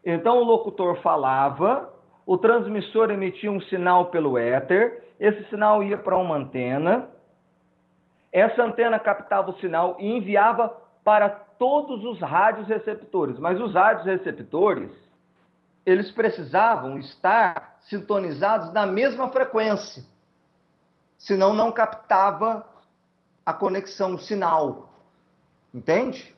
Então o locutor falava, o transmissor emitia um sinal pelo éter, esse sinal ia para uma antena, essa antena captava o sinal e enviava para todos os rádios receptores. Mas os rádios receptores, eles precisavam estar sintonizados na mesma frequência, senão não captava a conexão, o sinal. Entende?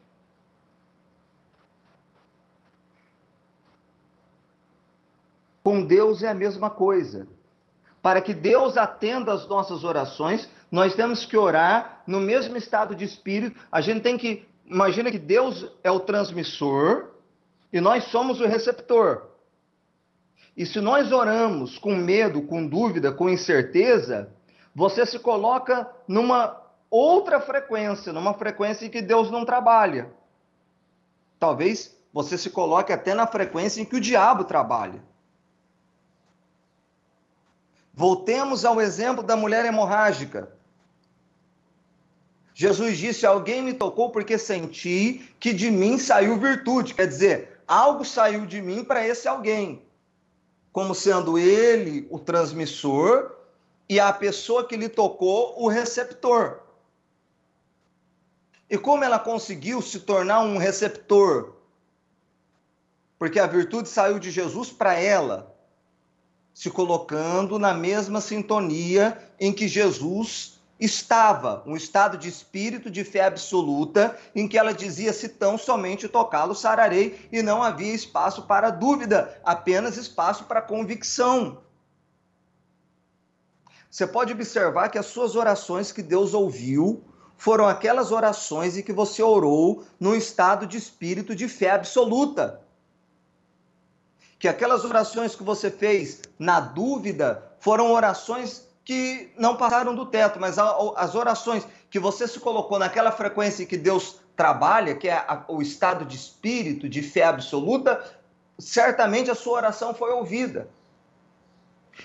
Com Deus é a mesma coisa. Para que Deus atenda as nossas orações, nós temos que orar no mesmo estado de espírito. A gente tem que. Imagina que Deus é o transmissor e nós somos o receptor. E se nós oramos com medo, com dúvida, com incerteza, você se coloca numa outra frequência, numa frequência em que Deus não trabalha. Talvez você se coloque até na frequência em que o diabo trabalha. Voltemos ao exemplo da mulher hemorrágica. Jesus disse: Alguém me tocou porque senti que de mim saiu virtude. Quer dizer, algo saiu de mim para esse alguém. Como sendo ele o transmissor e a pessoa que lhe tocou o receptor. E como ela conseguiu se tornar um receptor? Porque a virtude saiu de Jesus para ela se colocando na mesma sintonia em que Jesus estava, um estado de espírito de fé absoluta, em que ela dizia: se tão somente tocá-lo, sararei, e não havia espaço para dúvida, apenas espaço para convicção. Você pode observar que as suas orações que Deus ouviu foram aquelas orações em que você orou num estado de espírito de fé absoluta que aquelas orações que você fez na dúvida foram orações que não passaram do teto, mas as orações que você se colocou naquela frequência que Deus trabalha, que é o estado de espírito, de fé absoluta, certamente a sua oração foi ouvida.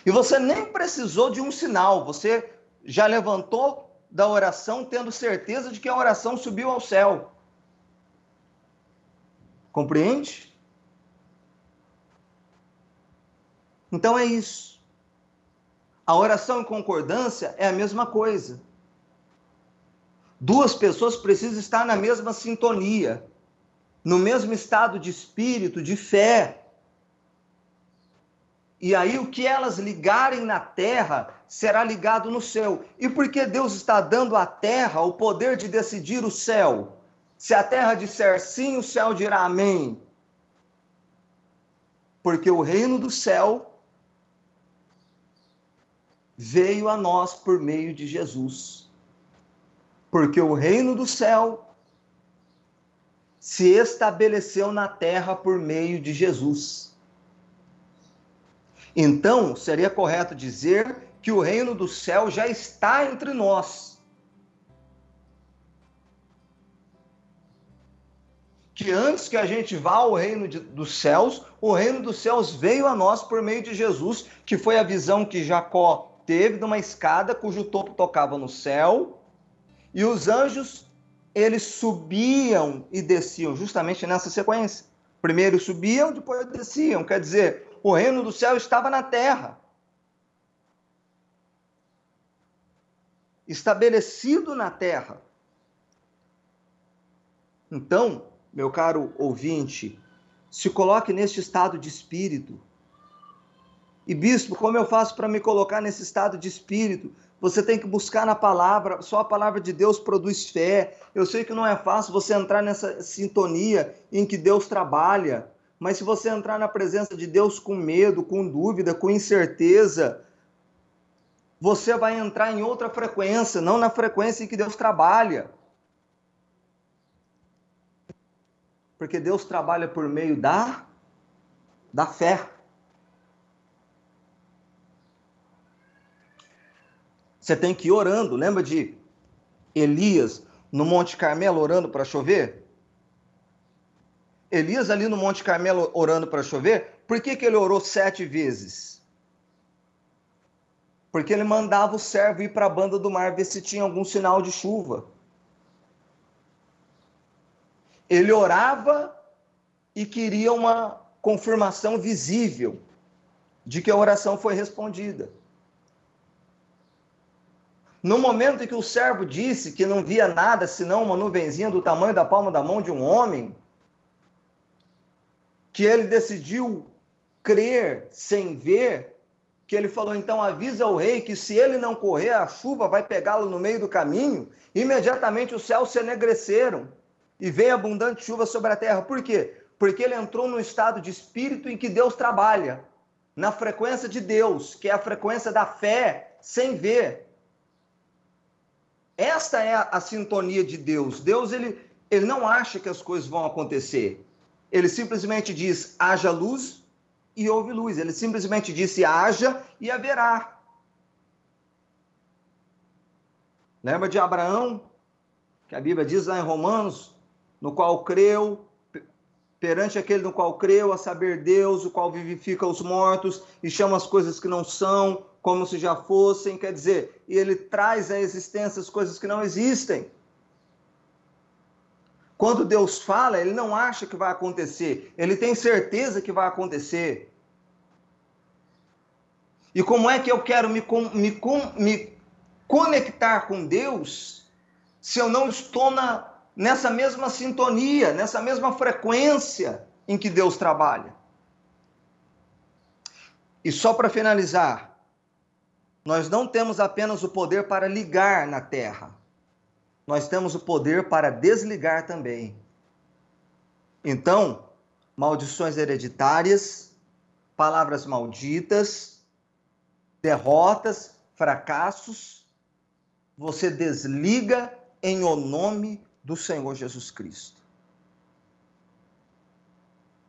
E você nem precisou de um sinal, você já levantou da oração tendo certeza de que a oração subiu ao céu. Compreende? Então é isso. A oração em concordância é a mesma coisa. Duas pessoas precisam estar na mesma sintonia, no mesmo estado de espírito, de fé. E aí o que elas ligarem na terra será ligado no céu. E por que Deus está dando à terra o poder de decidir o céu? Se a terra disser sim, o céu dirá amém. Porque o reino do céu veio a nós por meio de Jesus. Porque o reino do céu se estabeleceu na terra por meio de Jesus. Então, seria correto dizer que o reino do céu já está entre nós. Que antes que a gente vá ao reino de, dos céus, o reino dos céus veio a nós por meio de Jesus, que foi a visão que Jacó teve de uma escada cujo topo tocava no céu, e os anjos eles subiam e desciam justamente nessa sequência. Primeiro subiam, depois desciam. Quer dizer, o reino do céu estava na terra. Estabelecido na terra. Então, meu caro ouvinte, se coloque neste estado de espírito e bispo, como eu faço para me colocar nesse estado de espírito? Você tem que buscar na palavra, só a palavra de Deus produz fé. Eu sei que não é fácil você entrar nessa sintonia em que Deus trabalha, mas se você entrar na presença de Deus com medo, com dúvida, com incerteza, você vai entrar em outra frequência, não na frequência em que Deus trabalha. Porque Deus trabalha por meio da da fé. Você tem que ir orando. Lembra de Elias no Monte Carmelo orando para chover? Elias ali no Monte Carmelo orando para chover, por que, que ele orou sete vezes? Porque ele mandava o servo ir para a banda do mar ver se tinha algum sinal de chuva. Ele orava e queria uma confirmação visível de que a oração foi respondida. No momento em que o servo disse que não via nada senão uma nuvenzinha do tamanho da palma da mão de um homem, que ele decidiu crer sem ver, que ele falou: então avisa ao rei que se ele não correr, a chuva vai pegá-lo no meio do caminho. Imediatamente os céus se enegreceram e veio abundante chuva sobre a terra. Por quê? Porque ele entrou no estado de espírito em que Deus trabalha, na frequência de Deus, que é a frequência da fé sem ver. Esta é a, a sintonia de Deus. Deus ele, ele não acha que as coisas vão acontecer. Ele simplesmente diz: haja luz e houve luz. Ele simplesmente disse: haja e haverá. Lembra de Abraão? Que a Bíblia diz lá em Romanos: no qual creu, perante aquele no qual creu, a saber Deus, o qual vivifica os mortos e chama as coisas que não são como se já fossem, quer dizer, e ele traz à existência as coisas que não existem. Quando Deus fala, ele não acha que vai acontecer, ele tem certeza que vai acontecer. E como é que eu quero me, me, me conectar com Deus se eu não estou na, nessa mesma sintonia, nessa mesma frequência em que Deus trabalha? E só para finalizar, nós não temos apenas o poder para ligar na terra, nós temos o poder para desligar também. Então, maldições hereditárias, palavras malditas, derrotas, fracassos, você desliga em o nome do Senhor Jesus Cristo.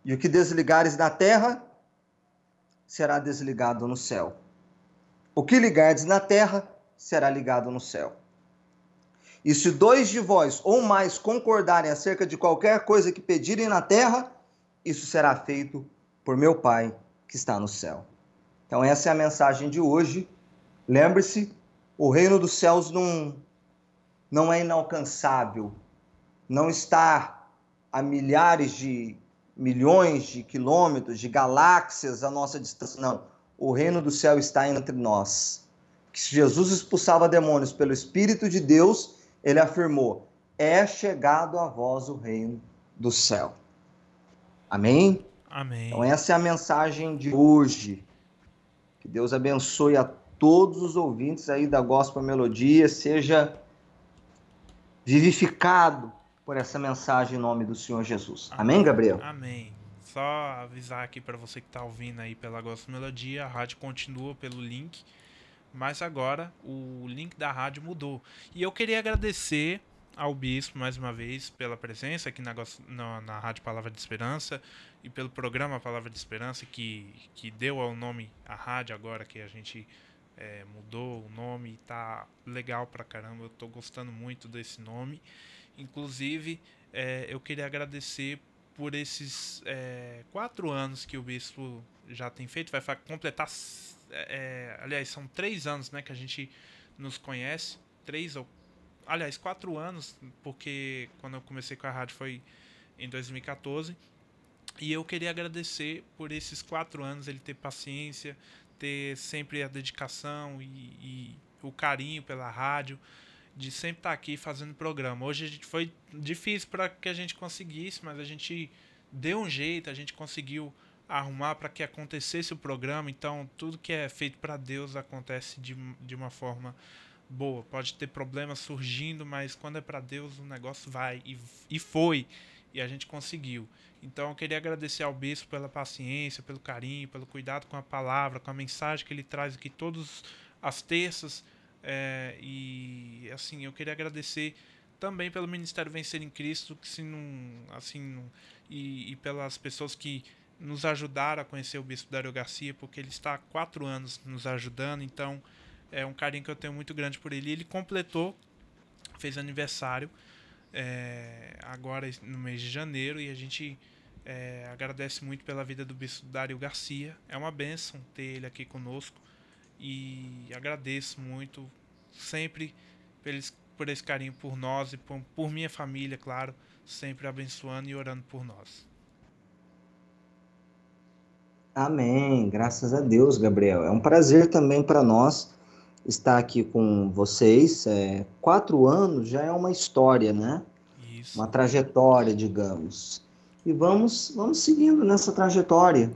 E o que desligares na terra será desligado no céu. O que ligardes na terra será ligado no céu. E se dois de vós ou mais concordarem acerca de qualquer coisa que pedirem na terra, isso será feito por meu Pai que está no céu. Então, essa é a mensagem de hoje. Lembre-se: o reino dos céus não, não é inalcançável, não está a milhares de milhões de quilômetros, de galáxias à nossa distância. Não. O reino do céu está entre nós. Que Jesus expulsava demônios pelo Espírito de Deus, ele afirmou: É chegado a vós o reino do céu. Amém? Amém. Então, essa é a mensagem de hoje. Que Deus abençoe a todos os ouvintes aí da Gospel Melodia, seja vivificado por essa mensagem em nome do Senhor Jesus. Amém, Amém Gabriel? Amém. Só avisar aqui para você que está ouvindo aí pela Gospel Melodia, a rádio continua pelo link mas agora o link da rádio mudou. E eu queria agradecer ao Bispo mais uma vez pela presença aqui na, na, na Rádio Palavra de Esperança e pelo programa Palavra de Esperança que, que deu ao nome a rádio agora que a gente é, mudou o nome e tá legal pra caramba. Eu tô gostando muito desse nome. Inclusive, é, eu queria agradecer por esses é, quatro anos que o Bispo já tem feito, vai completar é, é, aliás, são três anos né, que a gente nos conhece. Três ou. Aliás, quatro anos, porque quando eu comecei com a rádio foi em 2014. E eu queria agradecer por esses quatro anos, ele ter paciência, ter sempre a dedicação e, e o carinho pela rádio, de sempre estar aqui fazendo programa. Hoje foi difícil para que a gente conseguisse, mas a gente deu um jeito, a gente conseguiu arrumar para que acontecesse o programa. Então, tudo que é feito para Deus acontece de, de uma forma boa. Pode ter problemas surgindo, mas quando é para Deus, o negócio vai. E, e foi. E a gente conseguiu. Então, eu queria agradecer ao bispo pela paciência, pelo carinho, pelo cuidado com a palavra, com a mensagem que ele traz aqui todas as terças. É, e assim, eu queria agradecer também pelo Ministério Vencer em Cristo, que se não, assim, não, e, e pelas pessoas que nos ajudar a conhecer o Bispo Dário Garcia, porque ele está há quatro anos nos ajudando, então é um carinho que eu tenho muito grande por ele. Ele completou, fez aniversário é, agora no mês de janeiro e a gente é, agradece muito pela vida do Bispo Dário Garcia. É uma benção ter ele aqui conosco e agradeço muito sempre por, eles, por esse carinho por nós e por, por minha família, claro, sempre abençoando e orando por nós. Amém. Graças a Deus, Gabriel. É um prazer também para nós estar aqui com vocês. É, quatro anos já é uma história, né? Isso. Uma trajetória, digamos. E vamos, vamos seguindo nessa trajetória.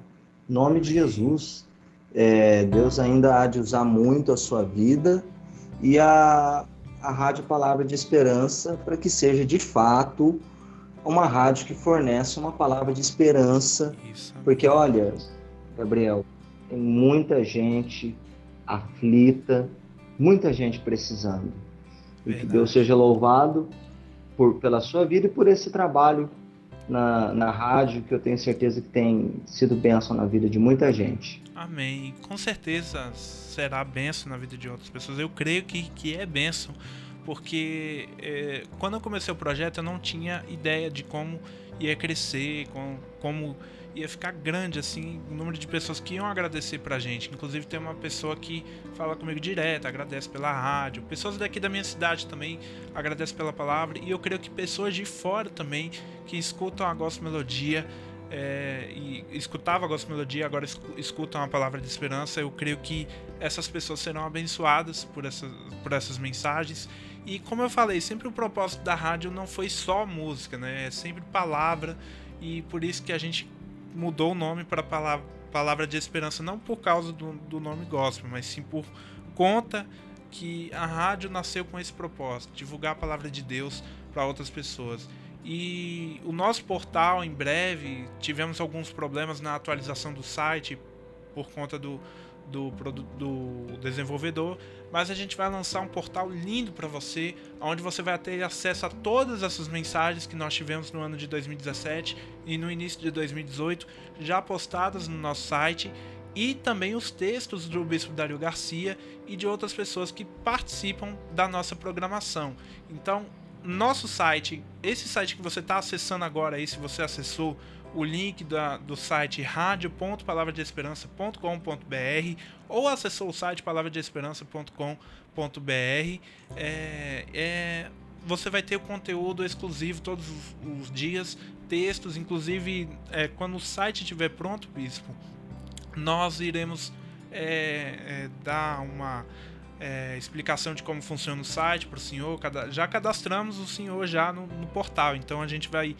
Em nome de Jesus. É, Deus ainda há de usar muito a sua vida e a, a Rádio Palavra de Esperança para que seja de fato uma rádio que fornece uma palavra de esperança. Isso. Porque, olha, Gabriel, tem muita gente aflita, muita gente precisando. E que Deus seja louvado por, pela sua vida e por esse trabalho na, na rádio, que eu tenho certeza que tem sido bênção na vida de muita gente. Amém. Com certeza será bênção na vida de outras pessoas. Eu creio que, que é bênção, porque é, quando eu comecei o projeto eu não tinha ideia de como ia crescer, com, como ia ficar grande, assim, o número de pessoas que iam agradecer pra gente. Inclusive tem uma pessoa que fala comigo direto, agradece pela rádio. Pessoas daqui da minha cidade também agradecem pela palavra. E eu creio que pessoas de fora também que escutam a Gospel Melodia é, e escutava a Gospel Melodia, agora escutam a palavra de esperança. Eu creio que essas pessoas serão abençoadas por essas, por essas mensagens. E como eu falei, sempre o propósito da rádio não foi só música, né? É sempre palavra. E por isso que a gente mudou o nome para palavra, palavra de esperança, não por causa do, do nome gospel, mas sim por conta que a rádio nasceu com esse propósito, divulgar a palavra de Deus para outras pessoas. E o nosso portal, em breve, tivemos alguns problemas na atualização do site por conta do, do, do desenvolvedor, mas a gente vai lançar um portal lindo para você, onde você vai ter acesso a todas essas mensagens que nós tivemos no ano de 2017 e no início de 2018, já postadas no nosso site, e também os textos do Bispo Dario Garcia e de outras pessoas que participam da nossa programação. Então, nosso site, esse site que você está acessando agora aí, se você acessou o link da, do site radio.palavradeesperança.com.br ou acessou o site palavradeesperança.com.br. É, é, você vai ter o conteúdo exclusivo todos os, os dias, textos, inclusive é, quando o site estiver pronto, Bispo, nós iremos é, é, dar uma é, explicação de como funciona o site para o senhor. Já cadastramos o senhor já no, no portal, então a gente vai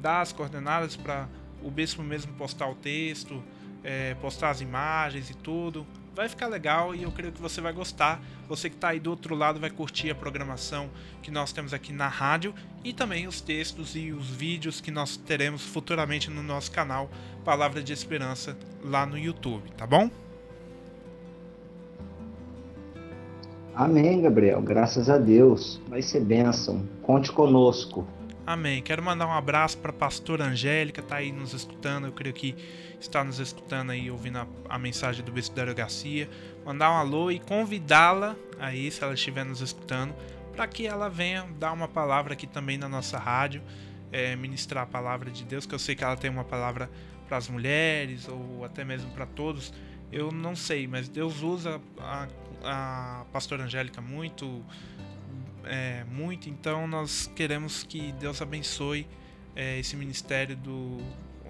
dar as coordenadas para o bispo mesmo postar o texto, é, postar as imagens e tudo. Vai ficar legal e eu creio que você vai gostar. Você que está aí do outro lado vai curtir a programação que nós temos aqui na rádio e também os textos e os vídeos que nós teremos futuramente no nosso canal Palavra de Esperança lá no YouTube, tá bom? Amém, Gabriel. Graças a Deus. Vai ser bênção. Conte conosco. Amém. Quero mandar um abraço para a pastora Angélica, tá aí nos escutando. Eu creio que está nos escutando aí, ouvindo a, a mensagem do Bispo Dário Garcia. Mandar um alô e convidá-la aí, se ela estiver nos escutando, para que ela venha dar uma palavra aqui também na nossa rádio, é, ministrar a palavra de Deus, que eu sei que ela tem uma palavra para as mulheres ou até mesmo para todos. Eu não sei, mas Deus usa a, a pastora Angélica muito é, muito, então nós queremos que Deus abençoe é, esse ministério do,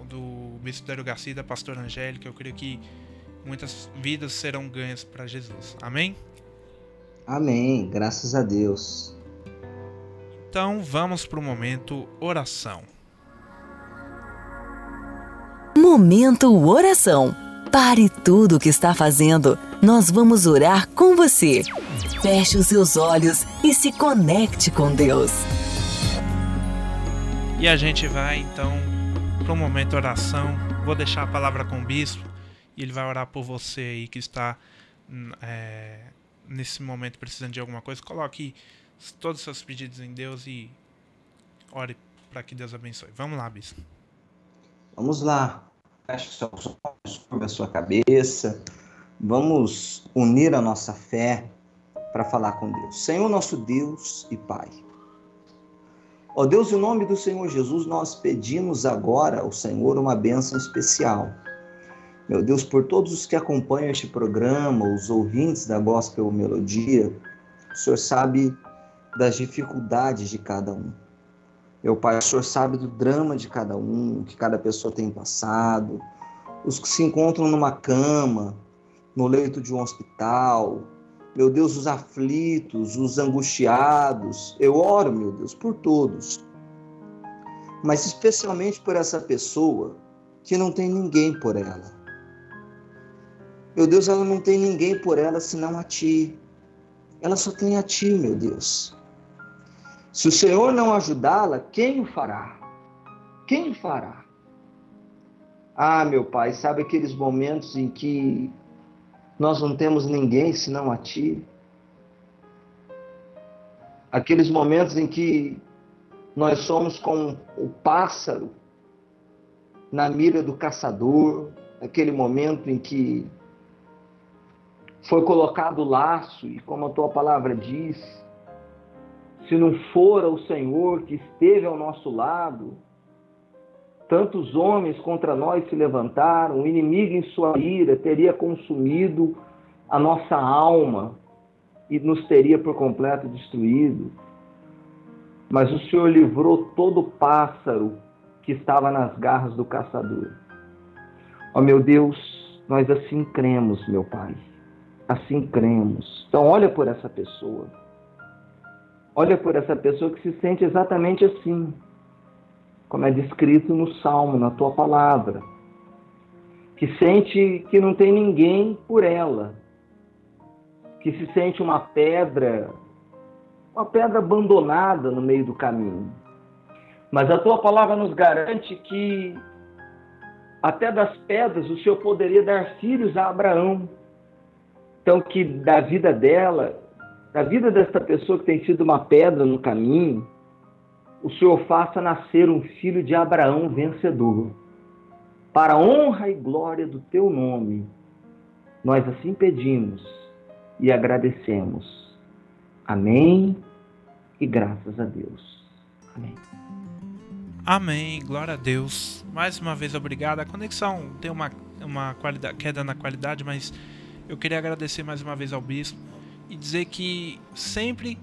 do Bispo Garcia e da Pastora Angélica. Eu creio que muitas vidas serão ganhas para Jesus. Amém? Amém, graças a Deus. Então vamos para o momento oração. Momento oração. Pare tudo o que está fazendo. Nós vamos orar com você. Feche os seus olhos e se conecte com Deus. E a gente vai então para um momento de oração. Vou deixar a palavra com o bispo e ele vai orar por você aí que está é, nesse momento precisando de alguma coisa. Coloque todos os seus pedidos em Deus e ore para que Deus abençoe. Vamos lá, bispo. Vamos lá. feche seus olhos, curva a sua cabeça. Vamos unir a nossa fé para falar com Deus. Senhor, nosso Deus e Pai. Ó Deus, em nome do Senhor Jesus, nós pedimos agora ao Senhor uma bênção especial. Meu Deus, por todos os que acompanham este programa, os ouvintes da Gospel Melodia, o Senhor sabe das dificuldades de cada um. Meu Pai, o Senhor sabe do drama de cada um, que cada pessoa tem passado, os que se encontram numa cama, no leito de um hospital, meu Deus, os aflitos, os angustiados. Eu oro, meu Deus, por todos, mas especialmente por essa pessoa que não tem ninguém por ela. Meu Deus, ela não tem ninguém por ela senão a Ti. Ela só tem a Ti, meu Deus. Se o Senhor não ajudá-la, quem o fará? Quem fará? Ah, meu Pai, sabe aqueles momentos em que nós não temos ninguém senão a Ti? Aqueles momentos em que nós somos como o pássaro na mira do caçador, aquele momento em que foi colocado o laço, e como a tua palavra diz, se não fora o Senhor que esteve ao nosso lado, tantos homens contra nós se levantaram, o inimigo em sua ira teria consumido a nossa alma e nos teria por completo destruído. Mas o Senhor livrou todo pássaro que estava nas garras do caçador. Ó oh, meu Deus, nós assim cremos, meu Pai. Assim cremos. Então olha por essa pessoa Olha por essa pessoa que se sente exatamente assim, como é descrito no Salmo, na tua palavra, que sente que não tem ninguém por ela, que se sente uma pedra, uma pedra abandonada no meio do caminho. Mas a tua palavra nos garante que até das pedras o Senhor poderia dar filhos a Abraão. Então, que da vida dela da vida desta pessoa que tem sido uma pedra no caminho, o Senhor faça nascer um filho de Abraão vencedor. Para a honra e glória do teu nome, nós assim pedimos e agradecemos. Amém e graças a Deus. Amém. Amém, glória a Deus. Mais uma vez, obrigado. A conexão tem uma, uma qualidade, queda na qualidade, mas eu queria agradecer mais uma vez ao bispo e dizer que sempre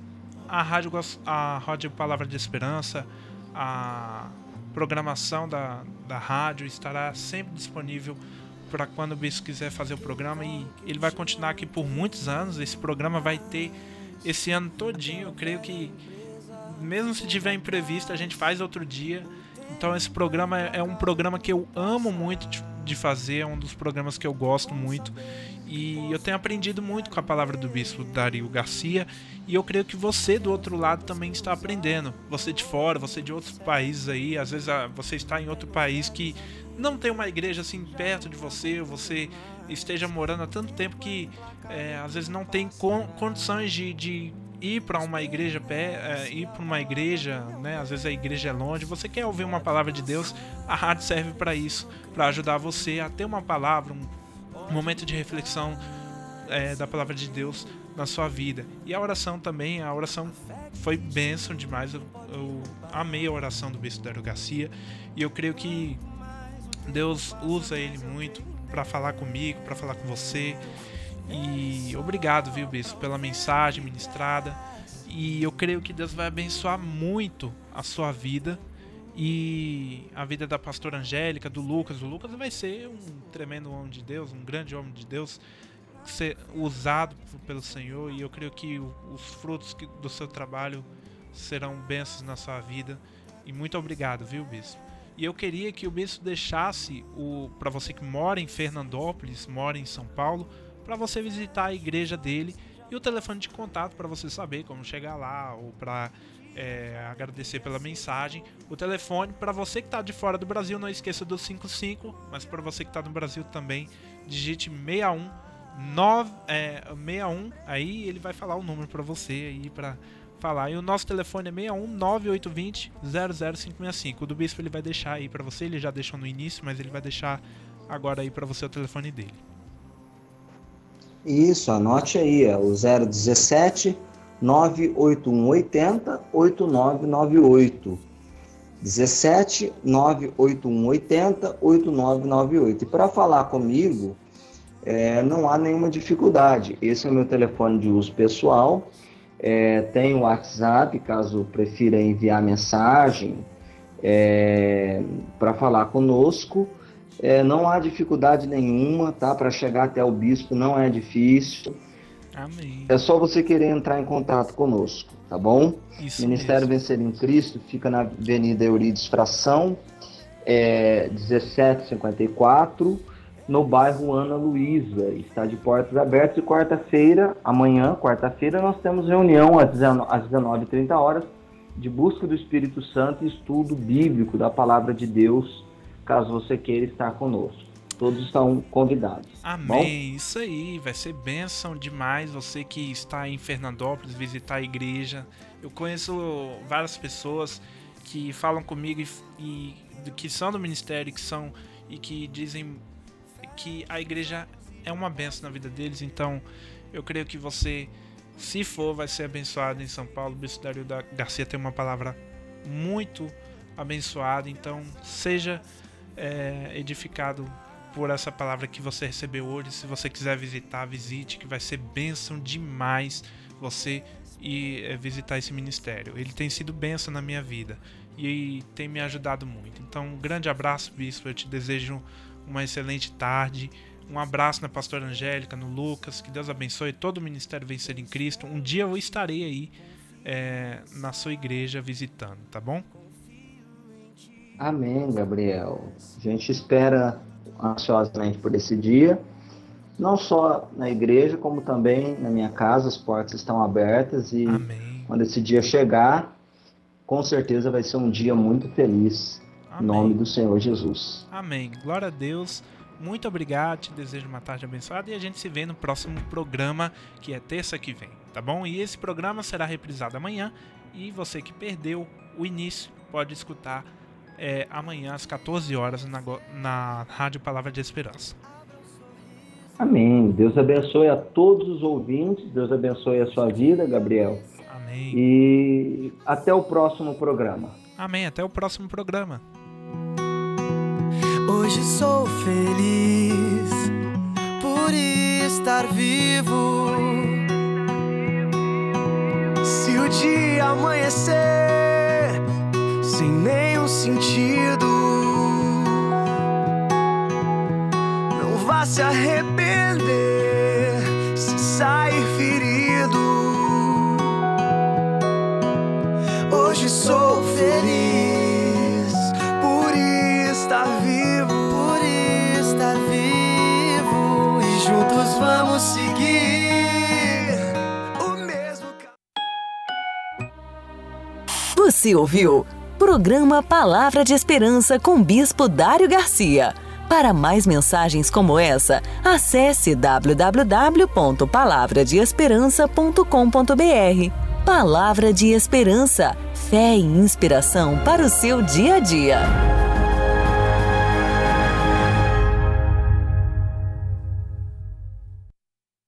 a rádio, a rádio Palavra de Esperança, a programação da, da rádio estará sempre disponível para quando o bispo quiser fazer o programa e ele vai continuar aqui por muitos anos. Esse programa vai ter esse ano todinho. Eu creio que mesmo se tiver imprevisto, a gente faz outro dia. Então esse programa é, é um programa que eu amo muito de, de fazer, é um dos programas que eu gosto muito. E eu tenho aprendido muito com a palavra do bispo Dario Garcia. E eu creio que você do outro lado também está aprendendo. Você de fora, você de outros países aí. Às vezes ah, você está em outro país que não tem uma igreja assim perto de você. Ou você esteja morando há tanto tempo que é, às vezes não tem condições de, de ir para uma igreja pé, é, ir para uma igreja, né? Às vezes a igreja é longe. Você quer ouvir uma palavra de Deus? A rádio serve para isso, para ajudar você a ter uma palavra, um um momento de reflexão é, da palavra de Deus na sua vida. E a oração também, a oração foi bênção demais. Eu, eu amei a oração do Bispo Dário Garcia e eu creio que Deus usa ele muito para falar comigo, para falar com você. E obrigado, viu, Bispo, pela mensagem ministrada. E eu creio que Deus vai abençoar muito a sua vida e a vida da pastora Angélica, do Lucas. O Lucas vai ser um tremendo homem de Deus, um grande homem de Deus, ser usado pelo Senhor. E eu creio que os frutos do seu trabalho serão bênçãos na sua vida. E muito obrigado, viu, Bispo? E eu queria que o Bispo deixasse o para você que mora em Fernandópolis, mora em São Paulo, para você visitar a igreja dele e o telefone de contato para você saber como chegar lá ou para é, agradecer pela mensagem. O telefone, para você que está de fora do Brasil, não esqueça do 55, mas para você que está no Brasil também, digite 61 9, é, 61, aí ele vai falar o número para você aí para falar. E o nosso telefone é 61 9820 00565. O do bispo ele vai deixar aí para você, ele já deixou no início, mas ele vai deixar agora aí para você o telefone dele. Isso, anote aí, é o 017 98180 8998. 17 98180 8998. E para falar comigo, é, não há nenhuma dificuldade. Esse é o meu telefone de uso pessoal. É, tem o WhatsApp, caso prefira enviar mensagem é, para falar conosco. É, não há dificuldade nenhuma, tá? Para chegar até o bispo não é difícil. Amém. É só você querer entrar em contato conosco, tá bom? Isso Ministério mesmo. Vencer em Cristo fica na Avenida Eurides Fração, é, 1754, no bairro Ana Luísa. Está de portas abertas e quarta-feira, amanhã, quarta-feira, nós temos reunião às 19h30 horas de busca do Espírito Santo e estudo bíblico da palavra de Deus, caso você queira estar conosco. Todos estão convidados. Amém. Bom? Isso aí, vai ser bênção demais você que está em Fernandópolis visitar a igreja. Eu conheço várias pessoas que falam comigo e, e que são do ministério, que são e que dizem que a igreja é uma benção na vida deles. Então, eu creio que você, se for, vai ser abençoado em São Paulo. O Bispo Dario da Garcia tem uma palavra muito abençoada. Então, seja é, edificado por essa palavra que você recebeu hoje. Se você quiser visitar, visite, que vai ser bênção demais você ir é, visitar esse ministério. Ele tem sido bênção na minha vida e tem me ajudado muito. Então, um grande abraço, bispo. Eu te desejo uma excelente tarde. Um abraço na pastora Angélica, no Lucas. Que Deus abençoe todo o ministério Vencer em Cristo. Um dia eu estarei aí é, na sua igreja visitando, tá bom? Amém, Gabriel. A gente espera ansiosamente por esse dia, não só na igreja, como também na minha casa, as portas estão abertas e Amém. quando esse dia chegar, com certeza vai ser um dia muito feliz. Amém. Em nome do Senhor Jesus. Amém. Glória a Deus. Muito obrigado, te desejo uma tarde abençoada e a gente se vê no próximo programa, que é terça que vem, tá bom? E esse programa será reprisado amanhã e você que perdeu o início pode escutar é, amanhã às 14 horas na, na Rádio Palavra de Esperança. Amém. Deus abençoe a todos os ouvintes, Deus abençoe a sua vida, Gabriel. Amém. E até o próximo programa. Amém. Até o próximo programa. Hoje sou feliz por estar vivo. Se o dia amanhecer sem nenhum sentido, não vá se arrepender se sair ferido. Hoje sou feliz estar vivo, por estar vivo e juntos vamos seguir Você ouviu? Programa Palavra de Esperança com Bispo Dário Garcia. Para mais mensagens como essa, acesse www.palavradeesperança.com.br. Palavra de Esperança, fé e inspiração para o seu dia a dia.